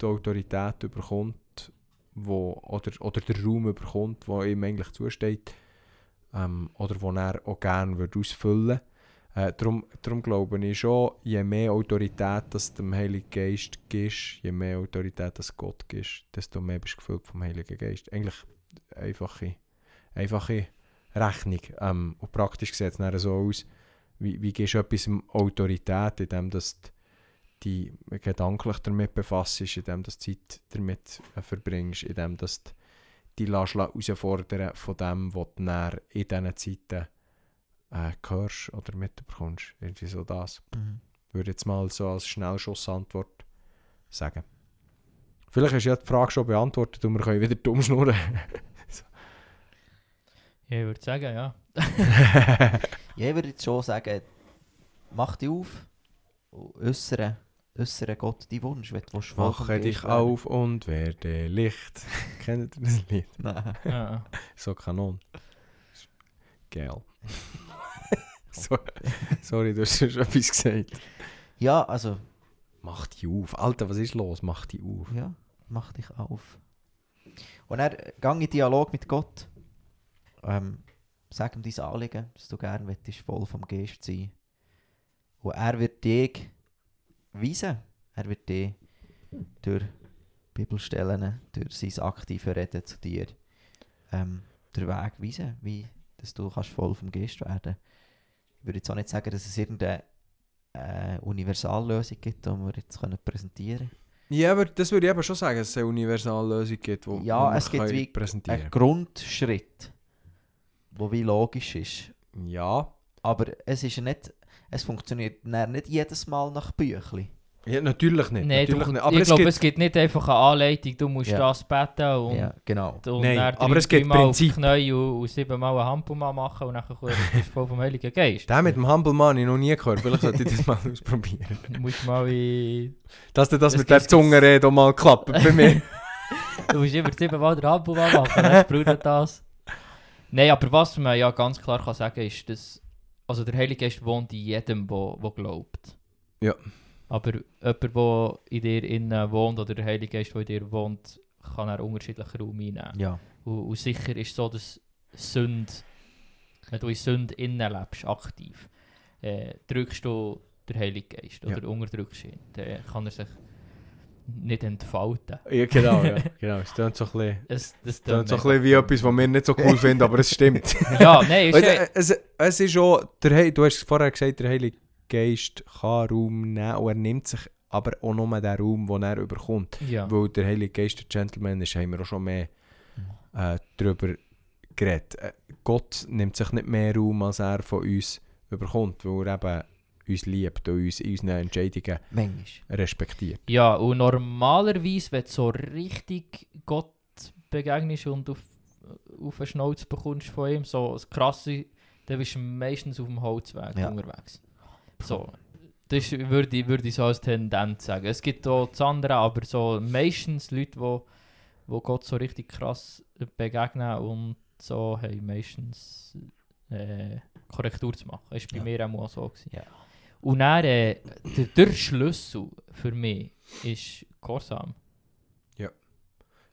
die Autorität überkommt, wo, oder, oder den Raum überkommt, wo ihm eigentlich zusteht, ähm, oder wo er auch gerne würde ausfüllen äh, darum, darum glaube ich schon, je mehr Autorität das dem Heiligen Geist gibst, je mehr Autorität das Gott gibst, desto mehr bist du gefüllt vom Heiligen Geist. Eigentlich einfache, einfache Rechnung. Ähm, und praktisch sieht es so aus, wie, wie gibst du etwas Autorität, indem du die gedanklich damit befasst, indem du Zeit damit äh, verbringst, indem du lässt herausfordern von dem, was du in diesen Zeiten äh, hörst oder mitbekommst. Irgendwie so das. Mhm. Würde jetzt mal so als Schnellschussantwort sagen. Vielleicht hast du ja die Frage schon beantwortet und wir können wieder dumm schnurren. Ja, ich würde sagen, ja. Ja, ich würde jetzt schon sagen, mach dich auf und äußere, äußere Gott deinen Wunsch, wenn du willst, Mache dich werden. auf und werde Licht. Kennt ihr das Lied? Nein. So Kanon. Geil. so, sorry, du hast schon etwas gesagt. Ja, also, Mach dich auf. Alter, was ist los? Mach dich auf. ja, mach dich auf. Und dann gang in Dialog mit Gott. Ähm, sag ihm dein Anliegen, dass du gerne möchtest, voll vom Geist sein. Und er wird dich weisen. Er wird dich durch Bibelstellen, durch sein aktive Reden zu dir, ähm, den Weg weisen, wie dass du kannst voll vom Geist werden Ich würde jetzt auch nicht sagen, dass es irgendeine äh, Universallösung gibt, die wir jetzt können präsentieren können. Ja, aber das würde ich eben schon sagen, dass es eine Universallösung gibt, die Ja, es gibt können wie präsentieren Ein Grundschritt, der wie logisch ist. Ja. Aber es ist nicht, es funktioniert nicht jedes Mal nach Büchli. Ja, natürlich nicht. Nein, natürlich du, nicht. Aber ich glaube, es gibt nicht einfach eine Anleitung, du musst Ja. das beten und, Ja, genau. und Nein, dann aber es gibt Prinzip. Knie und, und siebenmal einen Hampelmann machen und dann bist du voll vom Heiligen Geist. den mit dem Humble Man habe ich noch nie gehört. Vielleicht sollte ich das mal ausprobieren. Du musst mal in... Dass dir das, Das mit der Zungenrede auch mal klappt bei mir. Du musst immer siebenmal den Hampelmann machen, dann braucht das. Nein, aber was man ja ganz klar kann sagen ist, dass also der Heilige Geist wohnt in jedem, der glaubt. Ja. Aber jemand, der in dir innen wohnt oder der Heilige Geist, der in dir wohnt, kann er unterschiedlichen Raum einnehmen. Ja. Und, und sicher ist so, dass Sünde, wenn du in Sünde innen lebst, aktiv, äh, drückst du den Heiligen Geist oder unterdrückst ihn. Dann kann er sich nicht entfalten. Ja, genau, ja. genau. Es klingt so ein bisschen, Es, das es klingt so ein bisschen wie etwas, was wir nicht so cool finden, aber es stimmt. Ja, nein, ja, du, es, es ist auch, der, du hast vorher gesagt, der Heilige Geist kann Raum nehmen und er nimmt sich aber auch nur den Raum, den er überkommt. ja. Weil der Heilige Geist der Gentleman ist, haben wir auch schon mehr äh, darüber geredet. Äh, Gott nimmt sich nicht mehr Raum, als er von uns überkommt, weil er eben uns liebt und uns in unseren Entscheidungen Manchmal. respektiert. Ja, und normalerweise, wenn du so richtig Gott begegnest und auf, auf einen Schnauz bekommst von ihm, so das Krasse, dann bist du meistens auf dem Holzweg Ja. unterwegs. So, das würde ich, würde ich so als Tendenz sagen. Es gibt auch das andere, aber so meistens Leute, die wo, wo Gott so richtig krass begegnen und so haben meistens äh, Korrektur zu machen. Das war bei Ja. mir auch so. Gewesen. Ja. Und dann, äh, der, der Schlüssel für mich ist Gehorsam.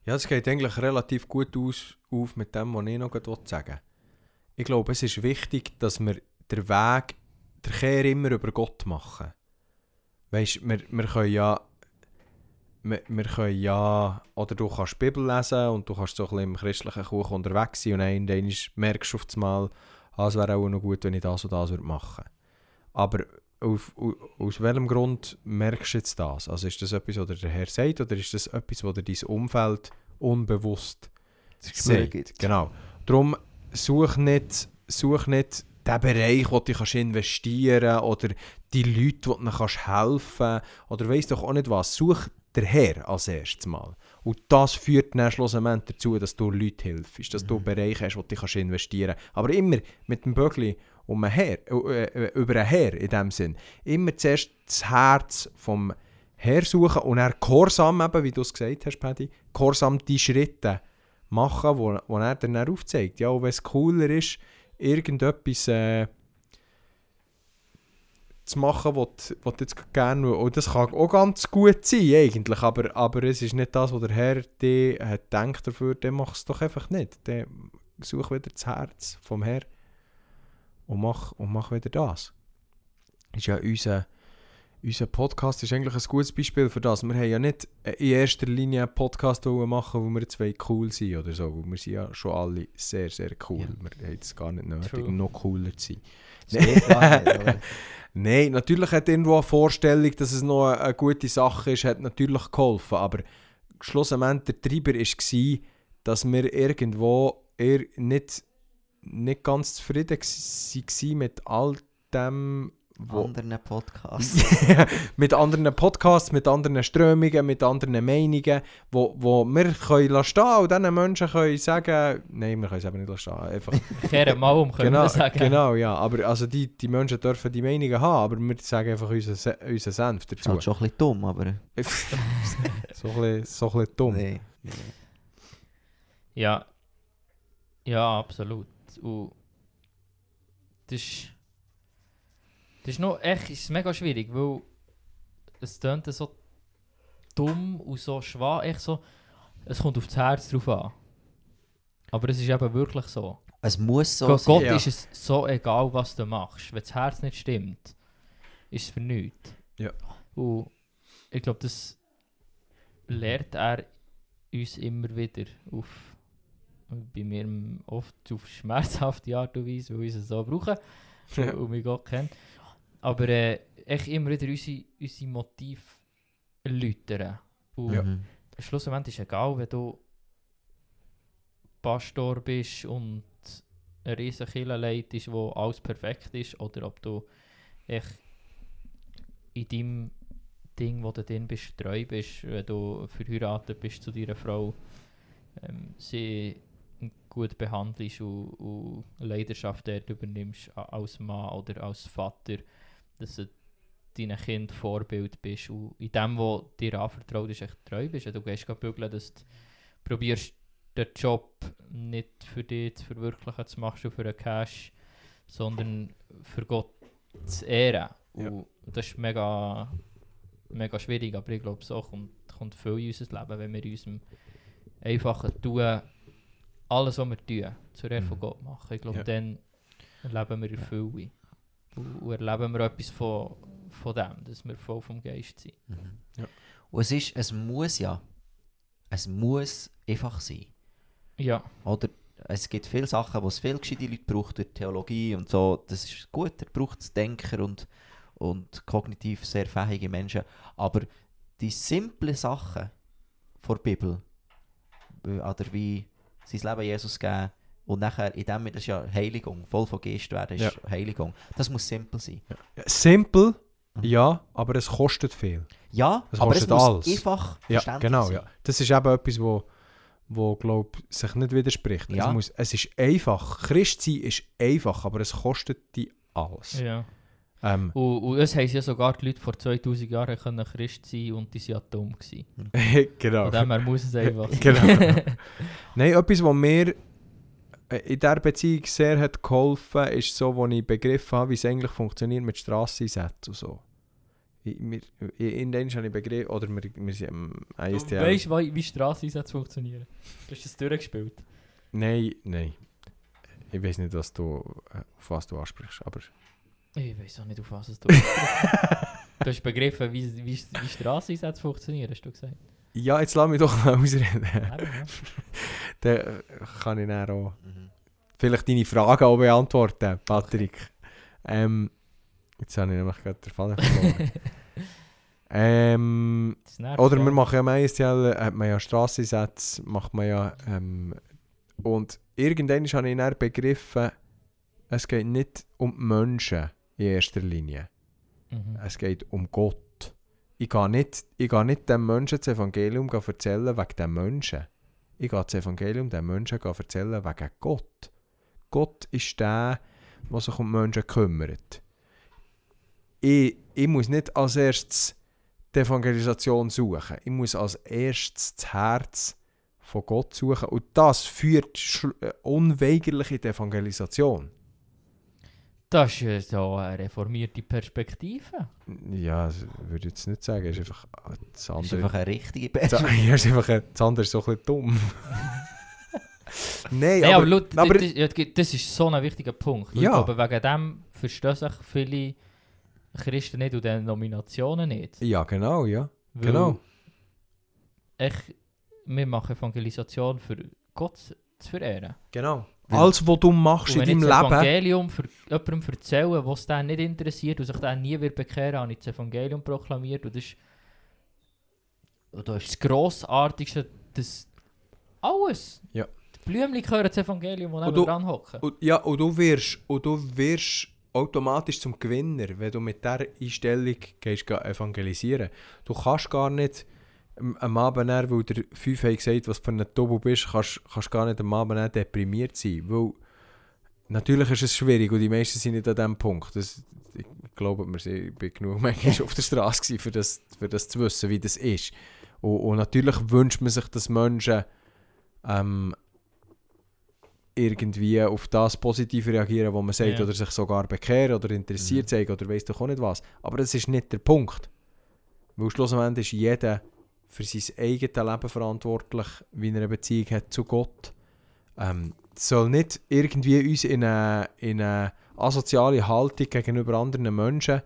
Ja, es geht eigentlich relativ gut aus, auf mit dem, was ich noch sagen will. Ich glaube, es ist wichtig, dass wir den Weg, den Kehr immer über Gott machen. Weißt wir, wir können ja. Wir, wir können ja. Oder du kannst die Bibel lesen und du kannst so ein bisschen im christlichen Kuchen unterwegs sein und dann irgendwann merkst du auf einmal, ah, es wäre auch noch gut, wenn ich das und das würde machen Aber auf, au- aus welchem Grund merkst du jetzt das? Also ist das etwas, was der Herr sagt oder ist das etwas, was dir dein Umfeld unbewusst sagt? Genau. Darum such nicht, such nicht den Bereich, wo du kannst investieren oder die Leute, die dir kannst helfen oder weiss doch auch nicht was. Such der Herr als erstes Mal. Und das führt dann schlussendlich dazu, dass du Leute hilfst, dass du Mhm. Bereiche hast, wo du kannst investieren kannst. Aber immer mit dem Böckli um einen Herr, äh, äh, über einen Herr in dem Sinn. Immer zuerst das Herz vom Herr suchen und er gehorsam, eben, wie du es gesagt hast, Paddy, gehorsam die Schritte machen, wo, wo er dann aufzeigt. Ja, und wenn es cooler ist, irgendetwas äh, zu machen, was du jetzt gerne Und das kann auch ganz gut sein, eigentlich. Aber, aber es ist nicht das, was der Herr dir hat gedacht dafür, dann mach es doch einfach nicht. Dann such wieder das Herz vom Herr und mach, und mach wieder das. Ist ja unser, unser Podcast ist eigentlich ein gutes Beispiel für das. Wir haben ja nicht in erster Linie einen Podcast machen, wo wir zwei cool sind oder so. Wir sind ja schon alle sehr, sehr cool. Ja. Wir haben es gar nicht nötig, True. noch cooler zu sein. Oder? Nein, natürlich hat irgendwo eine Vorstellung, dass es noch eine, eine gute Sache ist, hat natürlich geholfen. Aber schlussendlich der Treiber war, dass wir irgendwo eher nicht, nicht ganz zufrieden waren mit all dem, wo, Anderen Podcasts. mit anderen Podcasts, mit anderen Strömungen, mit anderen Meinungen, wo, wo wir können lassen stehen und diesen Menschen können sagen, nein, wir können es eben nicht lassen stehen, einfach Kehren mal um, können genau, wir sagen. genau, ja, aber also die, die Menschen dürfen die Meinungen haben, aber wir sagen einfach unseren Se- unseren Senf Ist dazu. halt schon ein bisschen dumm, aber... so, ein bisschen, so ein bisschen dumm. Nee. nee. Ja. Ja, absolut. Und das ist, das ist noch echt ist mega schwierig, weil es tönt so dumm und so schwach, echt so, es kommt auf das Herz drauf an. Aber es ist eben wirklich so. Es muss so Gott, sein. Gott Ja. ist es so egal, was du machst. Wenn das Herz nicht stimmt, ist es für nichts. Ja. Und ich glaube, das lehrt er uns immer wieder auf, bei mir oft auf schmerzhafte Art und Weise, weil wir es so brauchen und, und wir Gott kennen. Aber äh, echt immer wieder unsere, unsere Motive erläutern. Und Ja. Mhm. schlussendlich ist es egal, wenn du Pastor bist und eine riesige Kirche leitest, wo alles perfekt ist, oder ob du echt in deinem Ding, wo du drin bist, treu bist, wenn du verheiratet bist zu deiner Frau, ähm, sie gut behandelst und, und Leidenschaft dort übernimmst als Mann oder als Vater, dass du deinem Kind Vorbild bist und in dem, was dir anvertraut ist, echt treu bist. Du gehst gehen bügeln, dass du probierst, den Job nicht für dich zu verwirklichen, das machst du für einen Cash, sondern für Gott zu ehren. Ja. Und das ist mega, mega schwierig, aber ich glaube, so kommt, kommt viel in unser Leben, wenn wir in unserem einfachen Tun alles, was wir tun, zur Ehre von Mhm. Gott machen. Ich glaube, Ja. dann erleben wir Erfüllung. Und, erleben wir etwas von, von dem, dass wir voll vom Geist sind. Mhm. Ja. Und es ist, es muss ja, es muss einfach sein. Ja, Oder es gibt viele Sachen, wo es viel gescheite Leute braucht, durch Theologie und so. Das ist gut, er braucht es Denker und, und kognitiv sehr fähige Menschen. Aber die simplen Sachen der Bibel, wie- oder wie sein Leben Jesus geben und nachher in dem, das ist ja Heiligung, voll von Geist werden, ist Heiligung. Das muss simpel sein. Ja, Simpel, Mhm. ja, aber es kostet viel. Ja, Das aber es muss alles. einfach Ja, verständlich genau. sein. Ja. Das ist eben etwas, wo, wo glaub, sich nicht widerspricht. Ja. Es, muss, es ist einfach. Christ sein ist einfach, aber es kostet die alles. ja. Ähm, Und, und es haben ja sogar die Leute vor 2000 Jahren können Christ sein und die sind ja dumm gewesen. genau. Von dem her muss es einfach sein. Genau. Nein, etwas, was mir äh, in dieser Beziehung sehr hat geholfen hat, ist so, wo ich begriffen habe, wie es eigentlich funktioniert mit Strasseneinsätzen und so. In den habe ich begriffen, oder wir, wir sind Du ISTL. weißt du, wie Straßeneinsätze funktionieren? Hast du das durchgespielt? Nein, nein. Ich weiß nicht, was du, äh, auf was du ansprichst, aber... Ich weiß auch nicht, auf was es du Du hast begriffen, wie, wie, wie Straßeneinsätze funktionieren, hast du gesagt. Ja, jetzt lass mich doch mal ausreden. Ja. Dann kann ich dann auch Mhm. vielleicht deine Fragen auch beantworten, Patrick. Ähm, jetzt habe ich nämlich gerade den Faden verloren. ähm, oder ja. wir machen ja am ISTL, hat man ja Strassensätze, macht man ja... Ähm, und irgendwann habe ich dann begriffen, es geht nicht um die Menschen in erster Linie. Mhm. Es geht um Gott. Ich gehe nicht, ich gehe nicht dem Menschen das Evangelium erzählen wegen dem Menschen. Ich gehe das Evangelium dem Menschen erzählen wegen Gott. Gott ist der, der sich um die Menschen kümmert. Ich, ich muss nicht als erstes die Evangelisation suchen. Ich muss als erstes das Herz von Gott suchen. Und das führt äh, unweigerlich in die Evangelisation. Das ist ja so eine reformierte Perspektive. Ja, das würde ich jetzt nicht sagen. Es ist einfach das Das ist andere. einfach eine richtige Perspektive. ja, ist einfach ein, das andere ist so ein bisschen dumm. Nein, Hey, aber, aber, aber- das, ja, das ist so ein wichtiger Punkt. Ja. Glaube, wegen dem verstehen sich viele Christen nicht und Denominationen nicht. ja, genau, ja. Weil Genau. Ich, wir machen Evangelisation für Gott zu verehren. genau. Alles, was du machst in wenn deinem Leben. Evangelium für jemandem erzähle, was den nicht interessiert und sich den nie wird bekehren, habe ich das Evangelium proklamiert. Und das ist Und da ist das Grossartigste, das alles. Ja. Die Blümchen gehören das Evangelium, neben du- dran hocken. Ja, und du wirst, und du wirst automatisch zum Gewinner, wenn du mit dieser Einstellung gehst, geh evangelisieren. Du kannst gar nicht am- Abend, dann, weil der fünf hat gesagt, was für ein Tobu bist, kannst, kannst gar nicht am Abend deprimiert sein. Weil natürlich ist es schwierig und die meisten sind nicht an diesem Punkt. Das, ich glaube, wir sind, ich bin genug manchmal auf der Straße für das, für das zu wissen, wie das ist. Und, und natürlich wünscht man sich, dass Menschen ähm, irgendwie auf das positiv reagieren, was man sagt, Ja. oder sich sogar bekehren oder interessiert Mhm. zeigen oder weiss doch auch nicht was. Aber das ist nicht der Punkt. Weil schlussendlich ist jeder für sein eigenes Leben verantwortlich, wie er eine Beziehung hat zu Gott. Ähm, soll nicht irgendwie uns in eine, in eine asoziale Haltung gegenüber anderen Menschen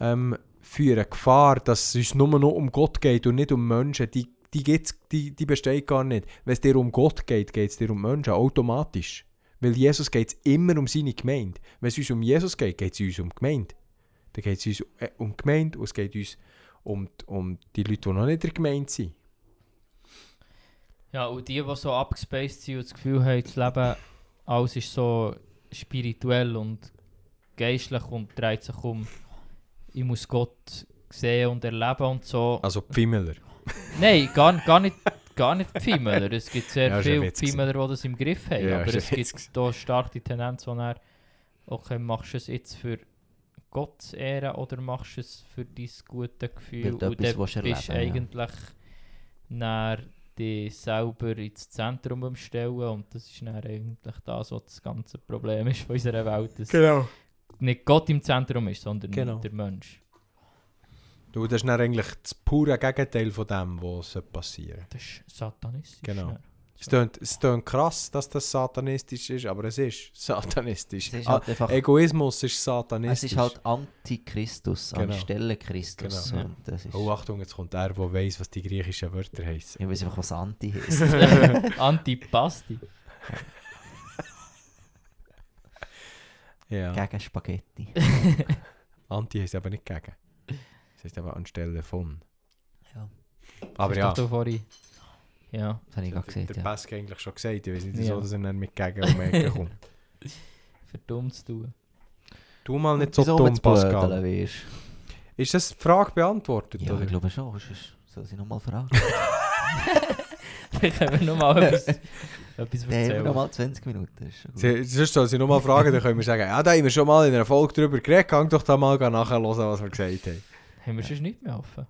ähm, führen. Gefahr, dass es uns nur noch um Gott geht und nicht um Menschen, die, die, gibt's, die, die besteht gar nicht. Wenn es dir um Gott geht, geht es dir um Menschen, automatisch. Weil Jesus geht es immer um seine Gemeinde. Wenn es uns um Jesus geht, geht es uns um Gemeinde. Dann geht es uns äh, um Gemeinde und es geht uns um, die- um die Leute, die noch nicht in der Gemeinde sind. Ja, und die, die so abgespaced sind und das Gefühl haben, das Leben alles ist so spirituell und geistlich und dreht sich um, ich muss Gott sehen und erleben und so. Also Pfimmeler. Nein, gar, gar nicht, gar nicht Pfeimeler. Es gibt sehr Ja, viele. Pfeimeler, die das im Griff haben. Ja, aber es gibt da stark die Tendenz, wo er, okay, machst du es jetzt für Gott zu ehren oder machst du es für dein gute Gefühl? Und etwas dann bist du ja. eigentlich nach dich selber ins Zentrum umstellen und das ist dann eigentlich das, was das ganze Problem ist von unserer Welt. Dass Genau. nicht Gott im Zentrum ist, sondern Genau. der Mensch. Du, das ist dann eigentlich das pure Gegenteil von dem, was passieren Das ist satanistisch. Genau. dann. Es tönt, es tönt krass, dass das satanistisch ist, aber es ist satanistisch. Es ist Ah, halt einfach, Egoismus ist es satanistisch. ist halt Antichristus Genau. anstelle Christus. Genau. Und das ist, Oh, Achtung, jetzt kommt der, der weiss, was die griechischen Wörter heißen. ich weiß einfach, was Anti ist. Antipasti. Ja. Gegen Spaghetti. Anti heisst aber nicht gegen. Das heisst aber anstelle von. Ja, Aber ja. Ja. das habe ich gerade gesehen. der Ja. Pascal eigentlich schon gesagt. Ich weiß nicht, Ja. so, dass er dann mit gegen um die Ecke kommt. Verdummt zu tun. Du mal nicht so Wieso dumm, Blödeln Pascal. Ist das die Frage beantwortet? Ja, oder? ich glaube schon. Sonst soll ich nochmal fragen. Dann können wir nochmal etwas, etwas erzählen. nochmal 20 Minuten. Sie- Sonst soll sie nur mal fragen, dann können wir sagen, ja, da haben wir schon mal in einer Folge drüber geredet, gang doch da mal nachher hören, was wir gesagt haben. Haben wir sonst nicht mehr offen?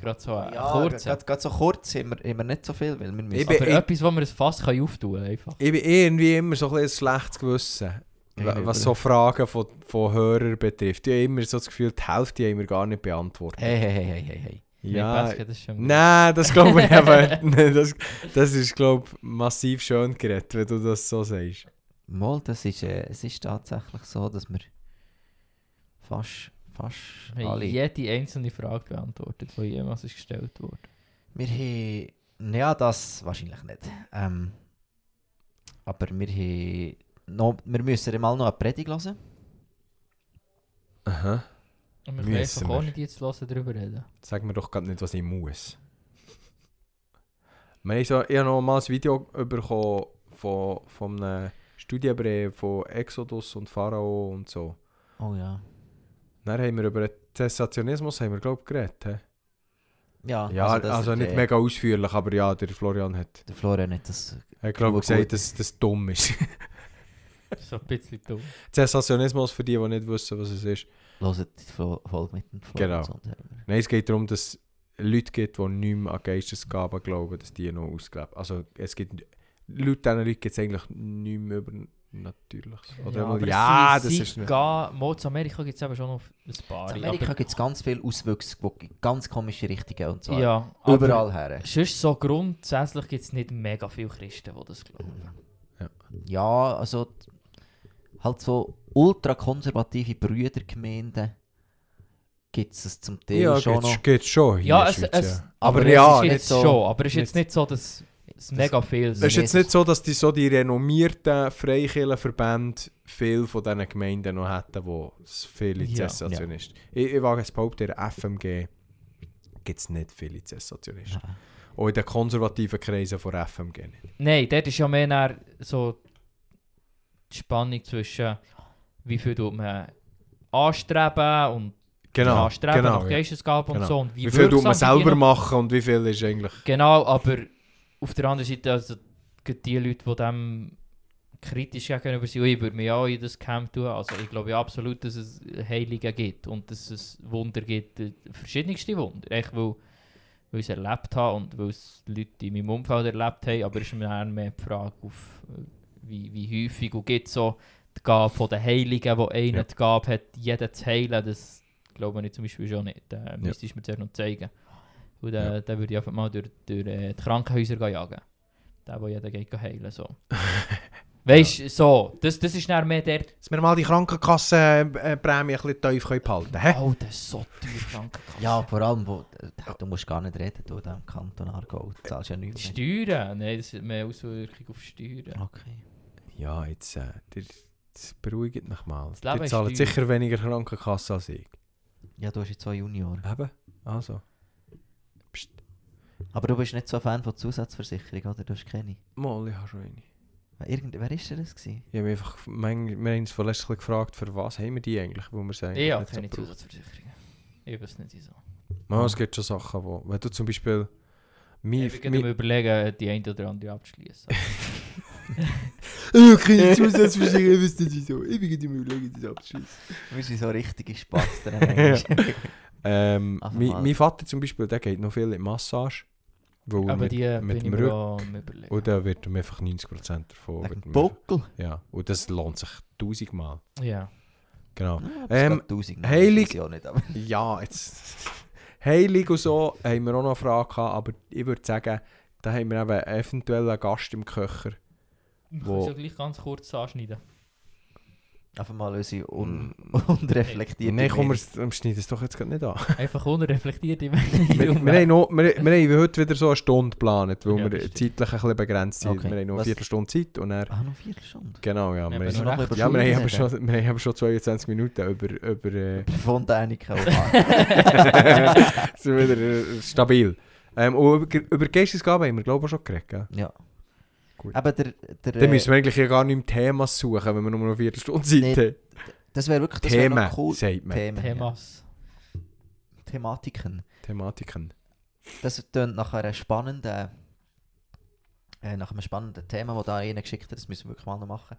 Gerade so Ja, kurz. gerade gerade so kurz haben wir, haben wir nicht so viel, weil wir Ich müssen... bin- Aber etwas, wo wir Fass können auftun können. Einfach. Ich bin irgendwie immer so ein bisschen ein schlechtes Gewissen, Gegenüber. was so Fragen von, von Hörern betrifft. Ich habe immer so das Gefühl, die Hälfte haben wir gar nicht beantwortet. Hey, hey, hey, hey, hey, ja, Nee, das ist schon nein, das glaube ich aber nicht. Das, das ist, glaube ich, massiv schön geredet, wenn du das so sagst. Mal, das ist, äh, es ist tatsächlich so, dass wir fast, fast Wir alle... jede einzelne Frage beantwortet, die jemals ist gestellt wurde. Wir haben... Ja, das wahrscheinlich nicht. Ähm, aber wir haben... Noch, wir müssen mal noch eine Predigt hören. Aha. Und wir können Müssen einfach ohne die zu hören darüber reden. Sag mir doch gerade nicht, was ich muss. Wir haben so, ich habe noch mal ein Video bekommen von, von einem Studienbrief von Exodus und Pharao und so. Oh ja. Dann haben wir über den Zessationismus haben wir, glaub, geredet. He? Ja, Ja, also, das- nicht mega ausführlich, aber ja, der Florian hat, Der Florian hat das... hat glaub, Gut, gesagt, gut. dass das dumm ist. So ein bisschen dumm. Zessationismus, für die, die nicht wissen, was es ist. Hört die Fol- Folge mit dem Florian. Genau. Nein, es geht darum, dass es Leute gibt, die nicht mehr an Geistesgaben glauben, dass die noch ausgelebt Also es gibt... Laut diesen Leuten gibt es eigentlich nicht mehr über Natürliches. Oder aber ja, ja sie- das ist... Nicht. Zu Amerika gibt es eben schon noch ein paar. In Amerika gibt es ganz viele Auswüchse, die in ganz komische Richtungen und so. aber, ja, aber Überall her. Sonst so grundsätzlich gibt es nicht mega viele Christen, die das glauben. Ja, also t- halt so ultrakonservative Brüdergemeinden gibt es zum Teil Ja, schon geht's, noch. geht's schon hier Ja, in es, Schweiz, es, ja. aber, Aber es ja, ist nicht jetzt so- schon. Aber es ist jetzt nicht- nicht so, dass es mega viel Es ist jetzt nicht so, dass die, so die renommierten Freikirchenverbände viele von diesen Gemeinden noch hätten, wo es viele Ja. Zessationisten Ich, ich wage es behaupten, in der FMG gibt es nicht viele Zessationisten. Nein. Auch in den konservativen Kreisen von FMG nicht. Nein, dort ist ja mehr so die Spannung zwischen wie viel tut man anstreben und Genau, anstreben genau. nach ja. Geistesgabe und Genau. so. Und wie Wie viel tut man selber machen und wie viel ist eigentlich... Genau, aber auf der anderen Seite, also die Leute, die dem kritisch gegenüber sind, ich würde mich auch in das Camp tun. Also ich glaube ja absolut, dass es Heilige gibt und dass es Wunder gibt, äh, verschiedenste Wunder. Echt, weil, weil ich es erlebt habe und weil es Leute in meinem Umfeld erlebt haben, aber es ist mir mehr die Frage, auf, äh, wie, wie häufig und gibt so die Gabe von den Heiligen, wo einer Ja. die Gabe hat, jeden zu heilen, das glaube ich zum Beispiel schon nicht. Äh, müsstest du mir zuerst noch zeigen. Und dann, Ja. dann würde ich einfach mal durch, durch äh, die Krankenhäuser jagen. Der, wo jeder geht heilen so. Weißt du, so, das, das ist dann mehr der. Dass wir mal die Krankenkassenprämie ein bisschen tief behalten können. Oh, das ist so teuer, Krankenkasse. Ja, vor allem, wo, du musst gar nicht reden, du da im Kanton Aargau. Du zahlst ja nichts mehr. Steuern? Nein, das hat mehr Auswirkung auf Steuern. Okay. Ja, jetzt... Äh, der, das beruhigt mich mal. Die zahlen sicher weniger Krankenkasse als ich. Ja, du hast jetzt zwei Junior. Eben, also. Aber du bist nicht so ein Fan von Zusatzversicherung, oder? Du hast keine. Mal, ich habe schon eine. Irgend, wer ist denn das gewesen? Ich habe mich einfach mein, wir haben uns vorletzt gefragt, für was haben wir die eigentlich, wo wir sagen. Ich habe keine Zusatzversicherung. Ich weiß nicht wieso. Mal, es gibt schon Sachen, wo, wenn du zum Beispiel mein, Ich bin mir überlegen, die eine oder andere abzuschließen. Oh, keine Zusatzversicherung, ich weiß nicht wieso. Ich bin immer überlegen, das abzuschließen. Wir sind so richtige Spasten. manchmal. Ähm, mein, mein Vater zum Beispiel, der geht noch viel in die Massage. Weil Aber mit, die mit bin ich dem mir Rücken- auch am überlegen. Und dann wird ihm einfach 90% davon. Ihm- Buckel. Ja, und das lohnt sich tausendmal. Ja. Genau. Ja, Ähm, 1000 heilig- Ja, nicht, aber Ja, jetzt. Heilig und so haben wir auch noch eine Frage gehabt, aber ich würde sagen, Da haben wir eben eventuell einen Gast im Köcher. Ich Wo- kann es ja gleich ganz kurz anschneiden. Einfach mal unsere un Mm. unreflektierte Nein, komm, wir, Meinung. wir schneiden es doch jetzt gerade nicht an. Einfach unreflektiert. Ich wir, wir, haben noch, wir, wir haben heute wieder so eine Stunde geplant, weil Ja, wir zeitlich ein bisschen begrenzt sind. Okay. Wir haben noch eine Viertelstunde Zeit und dann... Ah, noch vier Stunden. Genau, ja. Wir aber haben, noch ja, wir haben, schon, wir haben aber schon 22 Minuten über... über äh, Fontänica. sind wieder äh, stabil. Ähm, und über, über Geistesgaben haben wir glaube ich schon geredet, ja. Gut. Aber der, der, Dann müssen wir eigentlich ja gar nicht im Thema suchen, wenn wir nur noch eine Viertelstunde Zeit Nee, haben. das wäre wirklich das wär Themen, noch cool. sagt man. Themen. Ja. Themas. Thematiken. Thematiken. Das tönt nach einer spannenden, äh, nach einem spannenden Thema, das da einer geschickt hat. Das müssen wir wirklich mal noch machen.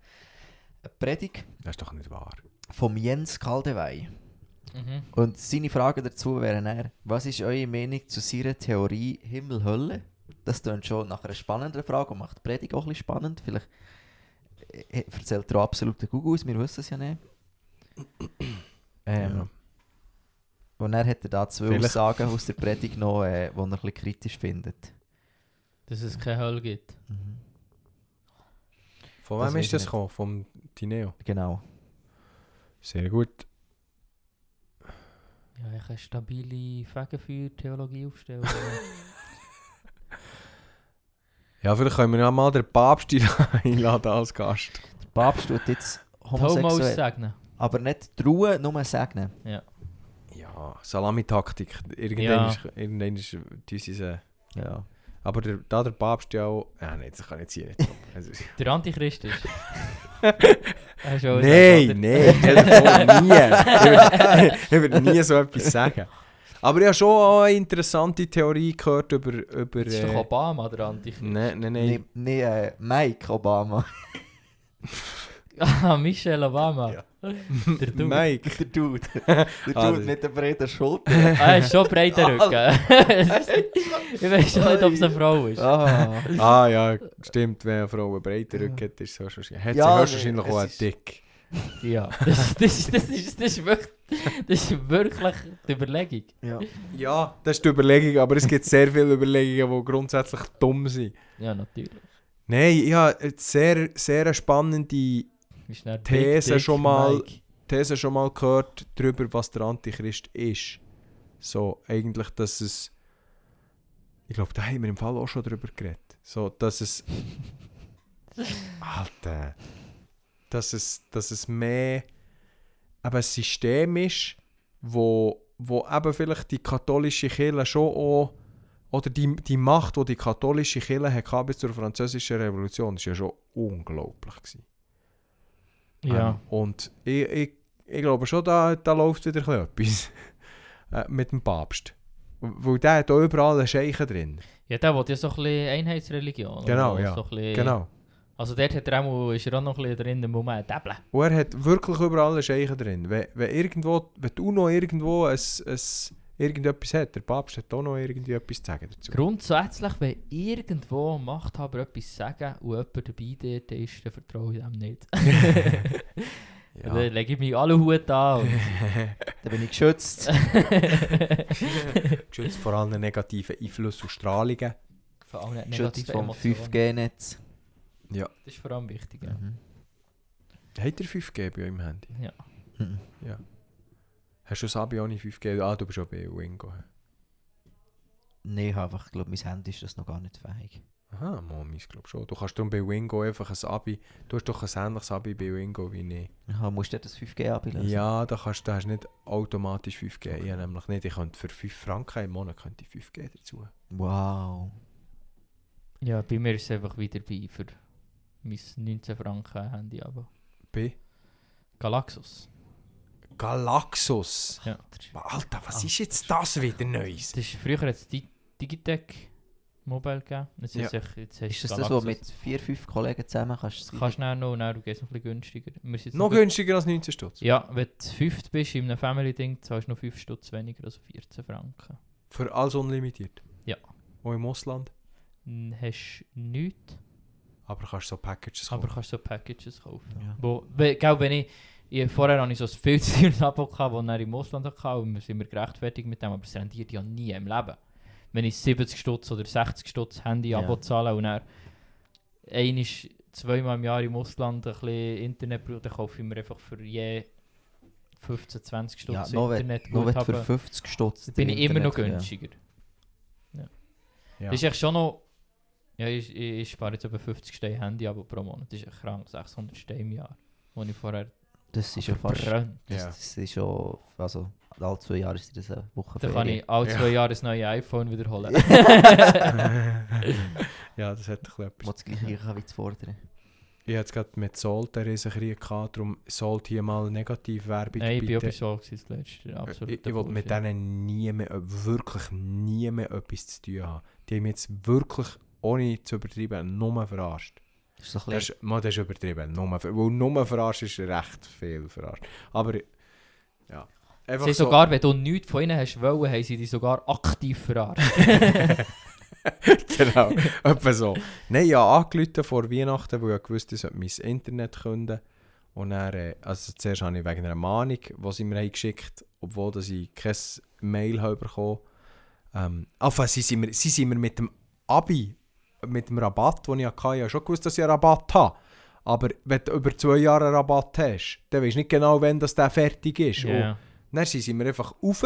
Eine Predigt Das ist doch nicht wahr. vom Jens Kaldewey. Mhm. Und seine Frage dazu wäre er, was ist eure Meinung zu seiner Theorie Himmel-Hölle? Das tönt schon nach einer spannenden Frage und macht die Predigt auch ein bisschen spannend. Vielleicht äh, erzählt er auch absolute Google aus, wir wissen es ja nicht. Ähm, Ja. Und er hat er da zwei Vielleicht. Aussagen aus der Predigt noch, äh, die er ein bisschen kritisch findet. Dass es keine Hölle gibt. Von Das wem ist das nicht. gekommen? Vom Tineo. Genau. Sehr gut. Ja, ich kann stabile Fegefeuer-Theologie aufstellen. Ja, vielleicht können wir ja mal den Papst einladen als Gast. Der Papst tut jetzt Homos homosexuell, segnen. aber nicht trauen, nur segnen. Ja, Salamitaktik. Irgendwann Ja. ist, diese... Ja. Aber der, da der Papst ja auch... Ja, nein, das kann ich jetzt hier nicht. Also, Der Antichrist ist. Nein, nein, nie. Ich würde nie so etwas sagen. Aber ich habe schon auch eine interessante Theorie gehört über... über ist doch äh, Obama, der Antichrist. Nein, nein, nein. Nee, nee äh, Mike Obama. Ah, Michelle Obama. Ja. Der Dude. Mike. Der Dude. Der Dude Ah, mit der breiten Schulter. Ah, er ist schon breiter Rücken. ich weiß schon nicht, ob es eine Frau ist. Ah. Ah ja, stimmt. Wenn eine Frau einen breiten Rücken hat, ist es höchstwahrscheinlich... Hat Ja, sie höchstwahrscheinlich es auch dick. Ja, das, das, das, ist, das, ist wirklich, das ist wirklich die Überlegung. Ja. Ja, das ist die Überlegung, aber es gibt sehr viele Überlegungen, die grundsätzlich dumm sind. Ja, natürlich. Nein, ich habe eine sehr, sehr spannende These Big Dick schon mal- Mike. These schon mal gehört darüber, was der Antichrist ist. So, eigentlich, dass es. Ich glaube, da haben wir im Fall auch schon drüber geredet. So, dass es. Alter. Dass es, dass es mehr eben System ist, wo, wo eben vielleicht die katholische Kirche schon auch. Oder die, die Macht, die die katholische Kirche hatte bis zur französischen Revolution, ist ja schon unglaublich. Gewesen. Ja. Ähm, und ich, ich, ich glaube schon, da, da läuft wieder etwas äh, mit dem Papst. Weil der hat auch überall einen Scheichen drin. ja, der will ja so ein bisschen Einheitsreligion. Genau, ja. So bisschen, Genau. Also dort hat er auch, ist er auch noch ein bisschen drin, im Moment Täbeln. Und er hat wirklich überall einen Scheichen drin. Wenn, wenn, irgendwo, wenn du noch irgendwo ein, ein, irgendetwas hat, der Papst hat auch noch irgendwie etwas zu sagen dazu. Grundsätzlich, wenn irgendwo Machthaber etwas sagen und jemand dabei dort ist, dann vertraue ich dem nicht. Ja. Dann lege ich mich alle Hut an. und- Da bin ich geschützt. Geschützt vor allen negativen Einflüssen und Strahlungen. Vor allem Geschützt negative vom Emotionen. 5G-Netz. Ja. Das ist vor allem wichtig. Ja. Mhm. Hat er 5G bei euch im Handy? Ja. Mhm. Hast du Sabi auch nicht 5G? Ah, du bist auch bei Wingo. Nein, ich habe einfach, glaube mein Handy ist das noch gar nicht fähig. Aha, Mami, ich glaube schon. Du kannst darum bei Wingo einfach ein Abi. Du hast doch ein ähnliches Abi bei Wingo wie ich. Aha, musst du das 5G ablösen? Ja, da, kannst, da hast du nicht automatisch 5G. Ich habe nämlich nicht. Ich könnte für 5 Franken im Monat könnte ich 5G dazu. Wow. ja, bei mir ist es einfach wieder bei für mein 19 Franken Handy. Aber Bei Galaxus. Galaxus. Ja. Alter, was Ah. ist jetzt das wieder Neues? Das ist früher hat es Di Digitec Mobile gegeben. Jetzt Ja. ist, es- jetzt Ist das das, Galaxus. was mit vier, fünf Kollegen zusammen kannst du Kannst du noch, noch, du gehst noch ein bisschen günstiger. Wir sind jetzt Noch gut- günstiger als 19 Stutz. Ja, wenn du fünft bist in einem Family-Ding, zahlst du noch 5 Stutz weniger, also 14 Franken. Für alles unlimitiert. Ja. Auch im Ausland. Hast du nichts, Aber kannst so Packages aber kaufen. kannst so Packages kaufen. Ja. Gell, wenn ich, ich, vorher hatte ich so ein Filter-Abo, gehabt, das ich im Ausland hatte, und wir sind wir gerechtfertigt mit dem, aber es rendiert ja nie im Leben. wenn ich 70 Stutz oder 60 Stutz Handy-Abo Ja. zahle und dann einmal, zweimal im Jahr im Ausland ein bisschen Internet brauche, dann kaufe ich mir einfach für je 15, 20 Ja, Stutz wenn, Internet nur für habe. 50 Stutz bin ich immer noch Internet- ja. günstiger. Ja. Das ist echt schon noch... Ja, ich, ich, ich spare jetzt etwa 50 Steine Handy-Abo pro Monat. Das ist krank, 600 Steine im Jahr. Wo ich vorher Das ist ja fast... verbrannt. Das, Ja. das ist schon... Also, alle zwei Jahre ist das eine Woche Dann kann Ferien. ich alle Ja. zwei Jahre das neue iPhone wiederholen. ja, das hat ein bisschen etwas. Wo das gleiche kann wie zu fordern. Ich hatte jetzt gerade mit Salt einen Riesenkrieg gehabt, darum Salt hier mal Negativwerbung Nein, ich bin auch bei so gewesen, das letzte. Ich, Absolut. ich will mit denen nie mehr, äh, wirklich nie mehr etwas zu tun haben. Die haben mich jetzt wirklich, ohne zu übertreiben, nur verarscht. Das ist so Das ist, man, das ist übertrieben. Nur, weil nur verarscht ist recht viel verarscht. Aber ja. Einfach Sie so, sogar, wenn du nichts von ihnen hast wollen, haben sie dich sogar aktiv verarscht. genau, etwa so. Nein, habe angerufen vor Weihnachten, weil ich wusste, ich sollte mein Internet künden. Und dann, äh, also zuerst habe ich wegen einer Mahnung, die sie mir haben geschickt obwohl dass ich kein Mail habe bekommen ähm, also, sie, sind mir, sie sind mir mit dem Abi, mit dem Rabatt, den ich hatte, ich habe schon gewusst, dass ich einen Rabatt habe. Aber wenn du über zwei Jahre einen Rabatt hast, dann weißt du nicht genau, wann das der fertig ist. Und Ja. dann sind mir einfach auf,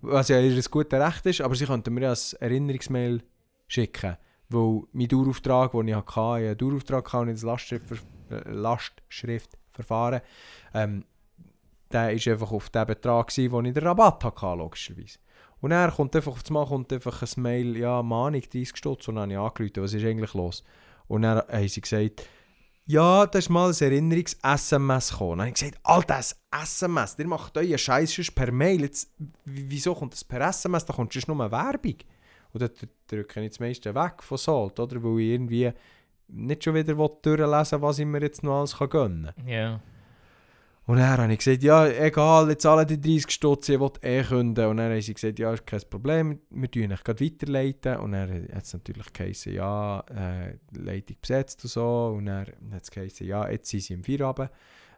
was ja ihr gutes Recht ist, aber sie könnten mir ja ein Erinnerungsmail schicken. Weil mein Dauerauftrag, den ich hatte, ich einen Dauerauftrag hatte und das Lastschriftver äh, Lastschriftverfahren, ähm, der war einfach auf den Betrag, gewesen, wo ich den Rabatt hatte, logischerweise. Und dann kommt einfach auf das Mal kommt einfach ein Mail, ja, Mahnung, 30 Stutz, und dann habe ich angerufen, was ist eigentlich los? Und dann haben sie gesagt, ja, da ist mal ein Erinnerungs-SMS gekommen. Dann habe ich gesagt, Alter, ein SMS, ihr macht euren Scheiß schon per Mail. Jetzt, wieso kommt das per SMS? Da kommt sonst nur Werbung. Und dann drücke ich das meiste weg von Salt, oder? Weil ich irgendwie nicht schon wieder durchlesen was ich mir jetzt noch alles gönnen kann. ja. Und dann habe ich gesagt, ja, egal, jetzt alle die 30 Stutz, ich will eh künden. Und dann haben sie gesagt, ja, ist kein Problem, wir tun euch gerade weiterleiten. Und dann hat es natürlich geheißen, ja, äh, Leitung besetzt und so. Und dann hat es geheißen, ja, jetzt sind sie im Feierabend.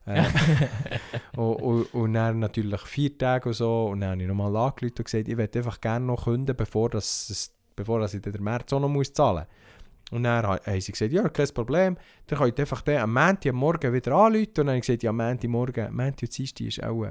Äh, und, und, und dann natürlich vier Tage und so. Und dann habe ich nochmal angerufen und gesagt, ich würde einfach gerne noch künden, bevor, das, bevor das ich den März auch noch muss zahlen muss. Und dann ha- haben sie gesagt, ja, kein Problem. Dann könnt ihr einfach den am Montag am Morgen wieder anrufen. Und dann habe ich gesagt, ja, Montag morgen, Montag und Dienstag ist auch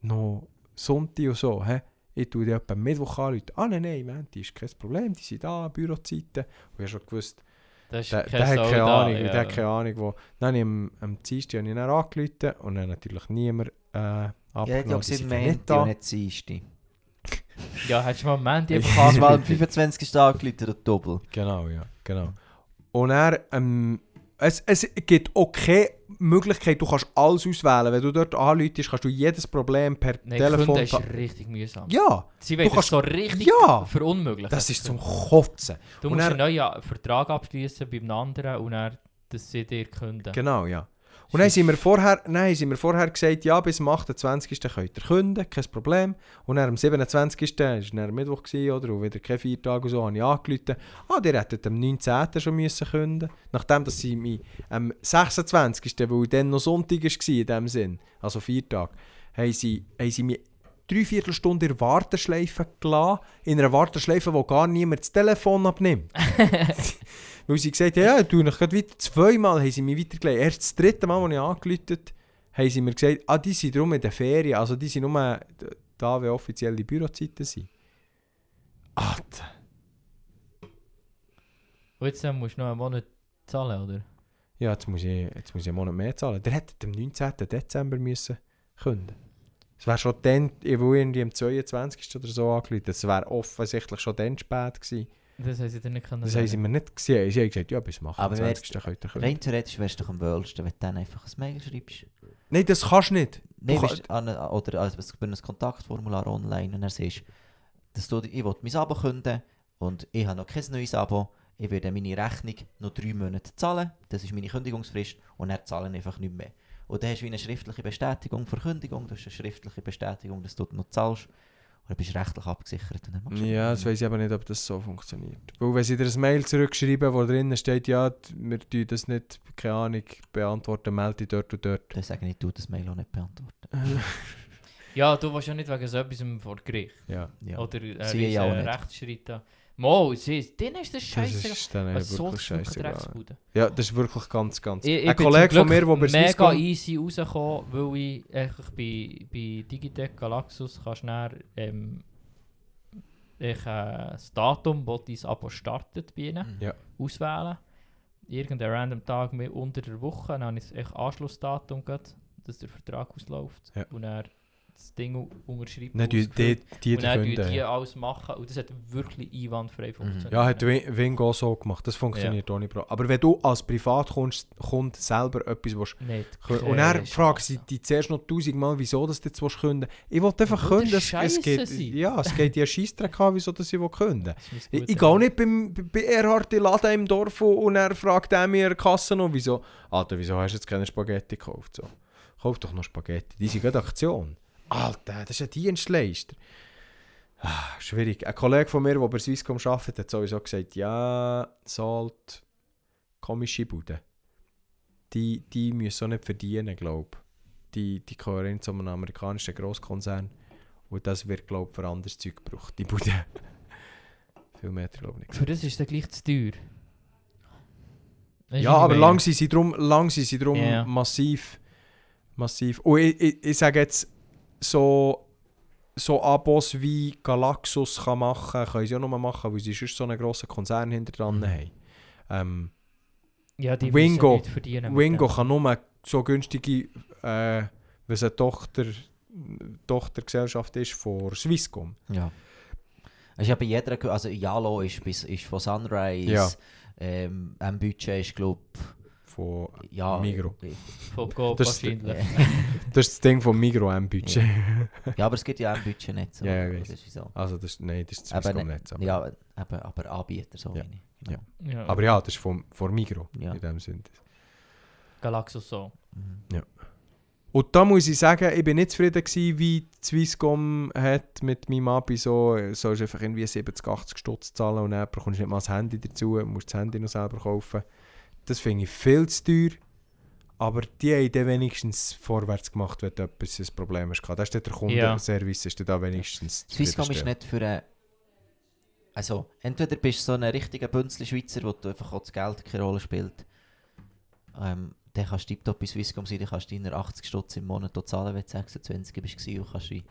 noch Sonntag und so. He? Ich tue dir etwa am Mittwoch anrufen. Ah, nein, nein, Montag ist kein Problem, die sind da, Bürozeiten. Und ich habe schon gewusst, der, der hat keine da, Ahnung, ja. der hat keine Ahnung, wo... Dann habe ich am, am Dienstag habe ich dann angerufen und dann natürlich niemand äh, Ja, abgenommen. ich die gesehen, sind Mandy nicht und nicht Dienstag. Ja, hättest du mal am Ich einfach am angerufen. 25. angerufen und doppel. Genau, ja, genau. Und er, ähm, es, es gibt auch keine Möglichkeit, du kannst alles auswählen. Wenn du dort anläutest, kannst du jedes Problem per Nein, Telefon... Kunden ist ta- richtig mühsam. ja, Sie wollen kannst- das so richtig Ja! verunmöglichen. das ist zum Kotzen. Du und musst er- einen neuen Vertrag abschließen beim anderen und dann, dass sie dir künden. Genau, ja. Und dann sind wir vorher, nein, sind wir vorher gesagt, ja, bis am 28. könnt ihr künden, kein Problem. Und dann am 27. war dann Mittwoch, oder? Und wieder kein Viertag und so, habe ich angerufen. Ah, die hätten am 19. schon müssen künden Nachdem, dass sie mich am 26., weil dann noch Sonntag war in dem Sinn, also Viertag, haben sie, haben sie mich drei Viertelstunde in der Warteschleife gelassen. In einer Warteschleife, wo gar niemand das Telefon abnimmt. Weil sie gesagt haben, ja, du noch gerade weiter. Zweimal haben sie mich weitergelegt. Erst das dritte Mal, als ich angerufen habe, haben sie mir gesagt, ah, die sind drum in der Ferien. Also die sind nur da, wie offiziell die Bürozeiten sind. Alter. Und jetzt äh, musst du noch einen Monat zahlen, oder? Ja, jetzt muss, ich, jetzt muss ich einen Monat mehr zahlen. Der hätte am 19. Dezember müssen künden. Es wäre schon dann, ich will irgendwie am 22. oder so angerufen. Es wäre offensichtlich schon dann spät gewesen. Das haben sie dir nicht können Das haben sie mir nicht gesehen. Sie haben gesagt, ja, bis zum Aber 28. könnt ihr künden. Rein theoretisch wärst du doch am wohlsten, wenn du dann einfach ein Mail schreibst. Nein, das kannst du nicht. Nein, Du weißt, an, oder also, es gibt ein Kontaktformular online und dann siehst dass du, ich will mein Abo künden und ich habe noch kein neues Abo. Ich werde meine Rechnung noch drei Monate zahlen. Das ist meine Kündigungsfrist und dann zahlen einfach nicht mehr. Und dann hast du wie eine schriftliche Bestätigung für Kündigung. Du hast eine schriftliche Bestätigung, dass du noch zahlst. Dann bist du rechtlich abgesichert. Ja, das weiß ich aber nicht, ob das so funktioniert. Weil wenn sie dir ein Mail zurückschreiben, wo drinnen steht, ja, wir tun das nicht, keine Ahnung, beantworten, melde dich dort und dort. Dann sage ich, du das Mail auch nicht beantworten. Ja, du warst ja nicht wegen so etwas vor Gericht. Ja. Ja. Oder äh, Sie ja nicht. Rechtsschritt. Mo, sie, ist das Das scheiße. ist dann soll wirklich das für eine scheiße. Ja, das ist wirklich ganz, ganz... Ich, ich Ein Kollege von mir, der bei mega Swisscom... easy rausgekommen, weil ich bei, bei Digitec Galaxus kannst du ähm, ich, äh, das Datum, wo dein Abo startet bei ihnen, Mhm. Ja. auswählen. Irgendeinen random Tag mit unter der Woche, dann habe ich das Anschlussdatum, gehabt, dass der Vertrag ausläuft. Ja. Und dann das Ding u- unterschreiben. Nein, die, die, die, und dann die ja. alles machen. Und das hat wirklich einwandfrei funktioniert. Ja, hat Win- Wingo so gemacht. Das funktioniert auch nicht. Bro. Aber wenn du als Privatkunde selber etwas willst, Nicht. und fragen Chance. sie dich zuerst noch tausendmal, wieso das du jetzt willst können. Ich wollte einfach können. das Es, es geht, ja, es geht ja Scheissdreck an, wieso das ich will können. Ich, gehe nicht beim, bei Erhard in den Laden im Dorf und- er fragt er mir Kasse noch, wieso, Alter, wieso hast du jetzt keine Spaghetti gekauft? So. Kauf doch noch Spaghetti, die sind gerade Aktion. Alter, das ist ein Dienstleister. Ah, schwierig. Ein Kollege von mir, der bei Swisscom arbeitet, hat sowieso gesagt, ja, Salt, komische Bude. Die, die müssen auch nicht verdienen, glaube ich. Die, die gehören zu einem amerikanischen Grosskonzern. Und das wird, glaube ich, für anderes Zeug gebraucht, die Bude. Viel mehr, glaube ich nicht. Für das ist es gleich zu teuer. Ja, aber lang sind sie drum, lang sind sie drum Ja. massiv, massiv. Und ich, ich, ich sage jetzt, so, so Abos wie Galaxus kann machen, können sie auch nur machen, weil sie sonst so einen grossen Konzern hinter dran Mhm. haben. Ähm, Ja, die Wingo- Wingo kann nur so günstige, äh, wenn es eine Tochter, Tochtergesellschaft ist von Swisscom. Ja. Ja bei jeder, also Yalo ist, bis, ist von Sunrise, Ja. ähm, ein Budget ist glaube Von, ja, Migro. Von Coop Das ist- wahrscheinlich. das ist das Ding von Migro am Budget. ja, aber es gibt ja auch ein Budget nicht so. Ja, ja, das ist so. Also das, nein, das ist Aber Swisscom ne- nicht. Aber, Ja, eben, aber Anbieter so Ja. meine ich. Genau. Ja. aber ja, das ist von, von Migro Ja. in dem Sinne. Galaxus so. Mhm. Und da muss ich sagen, ich bin nicht zufrieden gewesen, wie Swisscom hat mit meinem Abi so, sollst einfach irgendwie 70, 80 Stutz zahlen und dann bekommst du nicht mal das Handy dazu, musst das Handy noch selber kaufen. Das finde ich viel zu teuer. Aber die haben dann wenigstens vorwärts gemacht, wenn du etwas ein Problem hast. Das ist der Kundenservice, ist dann da wenigstens Swisscom ist nicht für eine... Also, entweder bist du so ein richtiger Bünzli-Schweizer, wo du einfach auch das Geld keine Rolle spielt. Ähm, dann kannst du tiptop bei Swisscom sein, dann kannst du deine 80 Stutz im Monat zahlen, wenn du 26 bist und kannst wie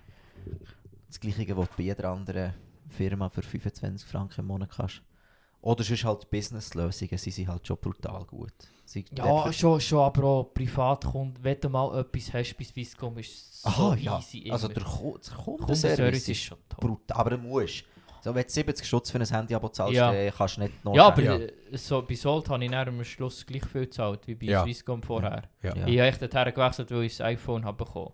das Gleiche, was du bei jeder anderen Firma für 25 Franken im Monat kannst. Oder sonst halt Business-Lösungen, sie sind halt schon brutal gut. Sie Ja, schon, schon, aber auch Privatkunden. Wenn du mal etwas hast bei Swisscom, ist es so Aha, ja. easy. Also der, Ku- der Kundenservice ist schon top. brutal, aber du musst. So, wenn du 70 Stutz für ein Handy-Abo zahlst, Ja. dann kannst du nicht noch... Ja, aber Ja. äh, So, bei Salt habe ich dann am Schluss gleich viel gezahlt wie bei Ja. Swisscom vorher. Ja. Ja. Ich habe echt dorthin gewechselt, weil ich das iPhone habe bekommen.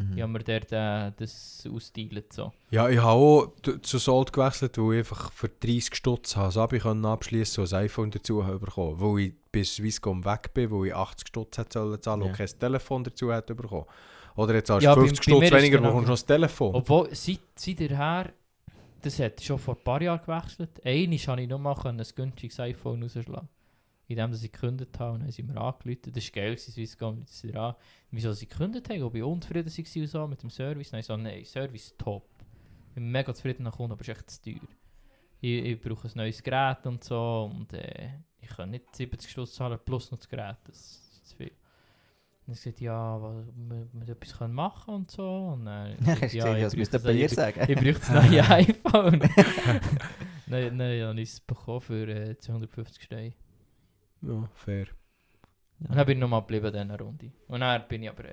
Mhm. Ich habe mir dort äh, das ausgeteilt. So. Ja, ich habe auch zu Sold gewechselt, weil ich einfach für 30 Stutz habe das Abi können abschließen und ein iPhone dazu habe bekommen. Weil ich bis Swisscom weg bin, wo ich 80 Stutz hätte sollen zahlen Ja. und kein Telefon dazu hätte bekommen. Oder jetzt hast du Ja, bei- 50 bei mir Stutz weniger, genau bekommst du noch das Telefon. Obwohl, seit, seit ihr her, das hat schon vor ein paar Jahren gewechselt. Einmal konnte ich noch mal ein günstiges iPhone rausschlagen. Indem dass ich gekündigt habe, und haben sie mir angerufen. Das war geil, Swisscom, sie an. Wieso sie gekündigt haben, ob ich unzufrieden war so mit dem Service. Habe ich so, nein, Service top. Ich bin mega zufrieden nach Kunden, aber es ist echt zu teuer. Ich, ich brauche ein neues Gerät und so und äh, ich kann nicht 70 Stutz zahlen plus noch das Gerät, das ist zu viel. Und ich gesagt, ja, was, wir, etwas können machen und so. Und dann, Ja, ich ja, ich das müsste bei ihr sagen. ich brauche das neue iPhone. nein, nein, habe ich es bekommen für äh, 250 Steine. Ja, fair. Und dann bin ich nochmal geblieben in dieser Runde. Und dann bin ich aber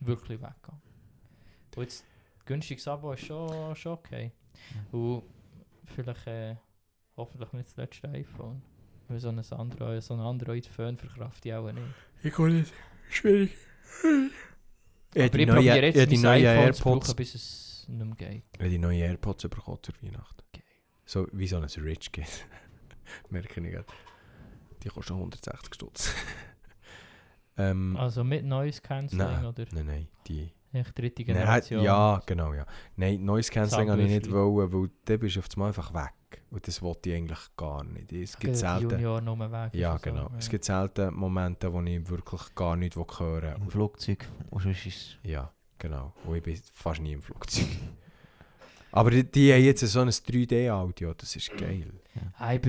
wirklich weggegangen. Und jetzt, günstiges Abo ist schon, schon okay. Und vielleicht, äh, hoffentlich nicht das letzte iPhone. Weil so ein Android, so ein Android-Phone verkraft ich auch nicht. Ich kann nicht. Schwierig. Habe aber die ich probiere jetzt habe die neuen iPhone zu AirPods, brauchen, bis es nicht mehr geht. die neuen AirPods bekommen zur Weihnachten. Geil. So wie so ein Rich Kid. Merke ich gerade. Die kosten 160 Stutz. ähm, Also mit Noise Cancelling nein, oder nein, nein, die... echt dritte Nein, Generation? ja, genau, ja. Nein, Noise Cancelling habe ich nicht wollen, weil dann bist du auf einmal einfach weg. Und das wollte ich eigentlich gar nicht. Es gibt selten... Junior nur weg. Ja, so, genau. ja. Es gibt selten Momente, wo ich wirklich gar nicht hören will. Im Flugzeug. Und sonst ist Ja. Genau. Und ich bin fast nie im Flugzeug. Aber die, die haben jetzt so ein 3D-Audio, das ist geil. Ah, ich.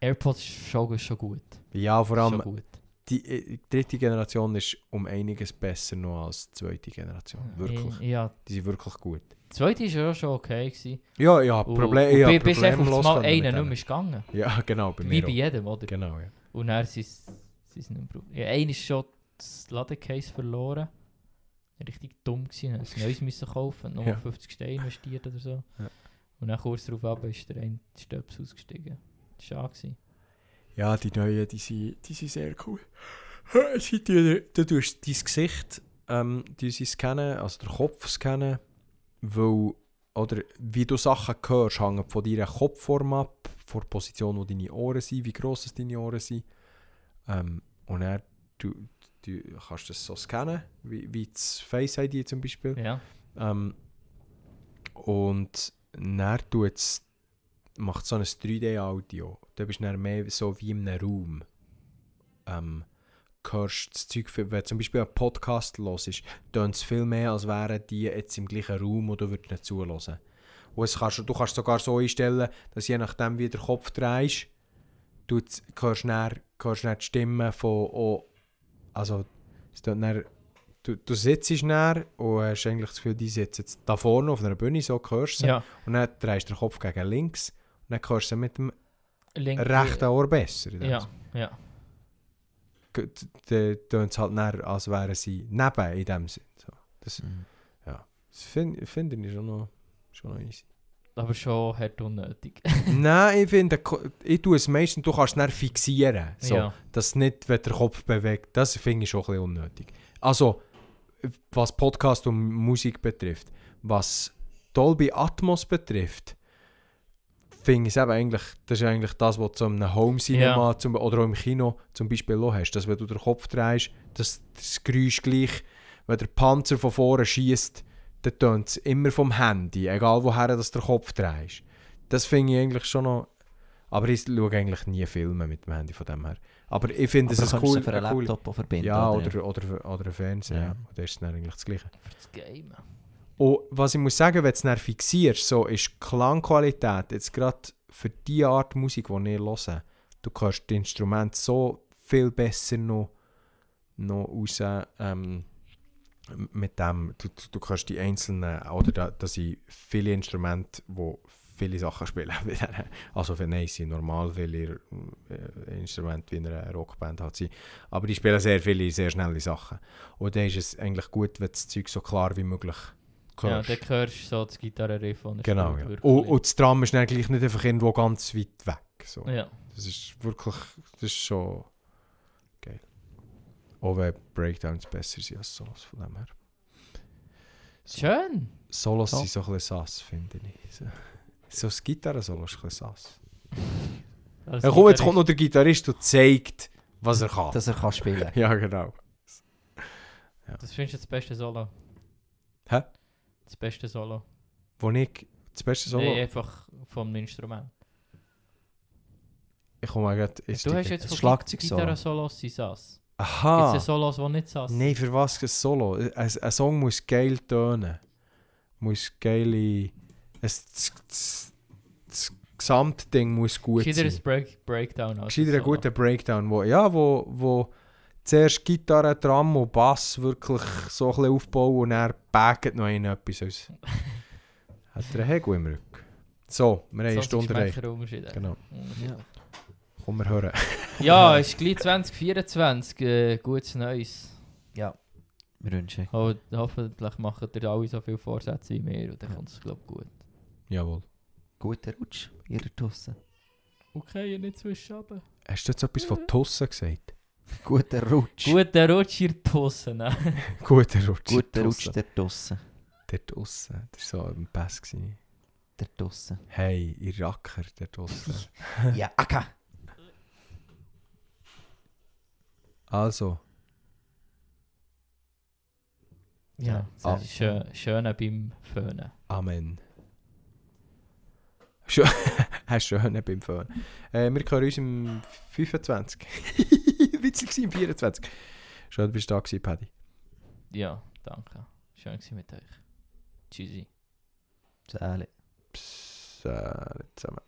AirPods ist schon, ist schon gut. Ja, vor allem gut. die äh, dritte Generation ist um einiges besser noch als die zweite Generation. Wirklich. Ich, ja, Die sind wirklich gut. die zweite war ja schon okay. Gewesen. Ja, ja, Problem, ja, bi- bis einfach mal einer nicht mehr ist gegangen. Ja, genau, bei Wie bei jedem, oder? Genau, ja. Und sie es nicht mehr gebraucht. Ja, einer ist schon das Ladecase verloren. Richtig dumm gewesen. Er ein neues müssen kaufen, nochmal Ja. 50 Steine investiert oder so. Ja. Und dann kurz darauf ab ist der eine Stöps ausgestiegen. Das war gewesen. Ja, die neuen, die sind, die sind sehr cool. Sie tun- Du tust dein Gesicht ähm, die sie scannen, also den Kopf scannen, weil, oder wie du Sachen hörst, hängt von deiner Kopfform ab, von der Position, wo deine Ohren sind, wie gross es deine Ohren sind. Ähm, und dann du, du kannst das so scannen, wie, wie das Face ID zum Beispiel. Ja. Ähm, und dann tut's, macht so ein 3D-Audio. Da bist du dann mehr so wie in einem Raum. Ähm, hörst das Zeug, für- wenn zum Beispiel ein Podcast los ist, tönt es viel mehr, als wären die jetzt im gleichen Raum oder würden nicht zuhören. Und es kannst, du kannst sogar so einstellen, dass je nachdem, wie der Kopf drehst, du hörst du dann, hörst dann die Stimme von, oh, also es tönt dann, du, du sitzt dann und hast eigentlich das Gefühl, die sitzen jetzt da vorne auf einer Bühne, so hörst du ja. Und dann drehst du den Kopf gegen links und dann hörst du mit dem Link, rechten Ohr besser. Ja, ja. Dann tönt es halt dann, als wären sie neben in dem Sinn. So. Das, Mhm. das finde find ich schon noch, schon noch easy. Aber schon hart unnötig. Nein, ich finde, ich tue es meistens, du kannst es dann fixieren. So, Ja. Dass nicht, wenn der Kopf bewegt, das finde ich schon ein bisschen unnötig. Also, was Podcast und Musik betrifft, was Dolby Atmos betrifft, finde ich es eigentlich, das ist eigentlich das, was du in einem Home Cinema zum, oder auch im Kino zum Beispiel auch hast, dass wenn du den Kopf drehst, dass das Geräusch gleich, wenn der Panzer von vorne schießt, dann tönt es immer vom Handy, egal woher das der Kopf drehst. Das finde ich eigentlich schon noch, aber ich schaue eigentlich nie Filme mit dem Handy von dem her. Aber ich finde es Aber ein kannst du cool, sie für einen eine coole- Laptop verbinden? ja, oder? oder, oder, oder ein Fernseher. Ja. Ja. Und das ist dann eigentlich das Gleiche. Für das Game. Und was ich muss sagen, wenn du es fixierst, so ist die Klangqualität jetzt gerade für die Art Musik, die ich höre, du kannst die Instrumente so viel besser noch, noch raus ähm, mit dem, du, du, kannst die einzelnen, oder da, da sind viele Instrumente, die viele Sachen spielen. also für nein, sind normal viele äh, Instrumente wie in einer Rockband hat sie, aber die spielen sehr viele, sehr schnelle Sachen. Und dann ist es eigentlich gut, wenn das Zeug so klar wie möglich Ja, hörst. dann hörst du so das Gitarrenriff Genau, ja. Und, und das Tram ist dann gleich nicht einfach irgendwo ganz weit weg. So. ja. Das ist wirklich, das ist schon geil. Auch wenn Breakdowns besser sind als Solos von dem her. Schön. Solos Ja. sind so ein bisschen sass, finde ich. So, so das Gitarren-Solo ist ein bisschen sass. Als Ja, komm, jetzt kommt noch der Gitarrist und zeigt, was er kann. Dass er kann spielen Ja, genau. Das findest du das beste Solo? Hä? Das beste Solo? Wo ich das beste Solo... Nee, einfach vom Instrument. Ich komme gerade... ist du die- hast jetzt ein von Schlagzeugsolo. Gitarren-Solos sind Sass. Gibt Aha! es Solos, die nicht Sass? Nein, für was ein Solo? Ein, ein Song muss geil tönen. Muss geile... Es, Gesamtding muss gut Gescheiter sein. ein Break Breakdown Gescheiter ein guter Breakdown, wo, ja, wo, wo zuerst Gitarre, Drum und Bass wirklich so ein bisschen aufbauen und dann baggt noch einer etwas aus. Hat er einen Hegel im Rücken. So, wir haben eine Stunde erreicht. Unterschied. Genau. Ja. Komm, wir hören. Ja, es ist gleich 2024. Äh, gutes Neues. ja. Wir wünschen. Oh, hoffentlich machen ihr alle so viele Vorsätze wie mir und dann kommt es, glaube ich, gut. Jawohl. Guten Rutsch, ihr da draussen. Okay, nicht zwischen Hast du jetzt etwas von Tussen gesagt? Guten Rutsch. Guten Rutsch, ihr Tussen. ne? Guter Rutsch. Guten Rutsch da draussen. Dort draussen. Das war so ein Pass. gewesen. Da draussen. Hey, ihr Racker, dort draussen. ja, okay. also, Ja, Ah. das ist schön, schön beim Föhnen. Amen. Schön, hast schön beim Föhn. Äh, wir hören uns im 25 wieder witzig im 24. Schön, bist du da gewesen, Paddy. Ja, danke. Schön gewesen mit euch. Tschüssi. Salut. Salut zusammen.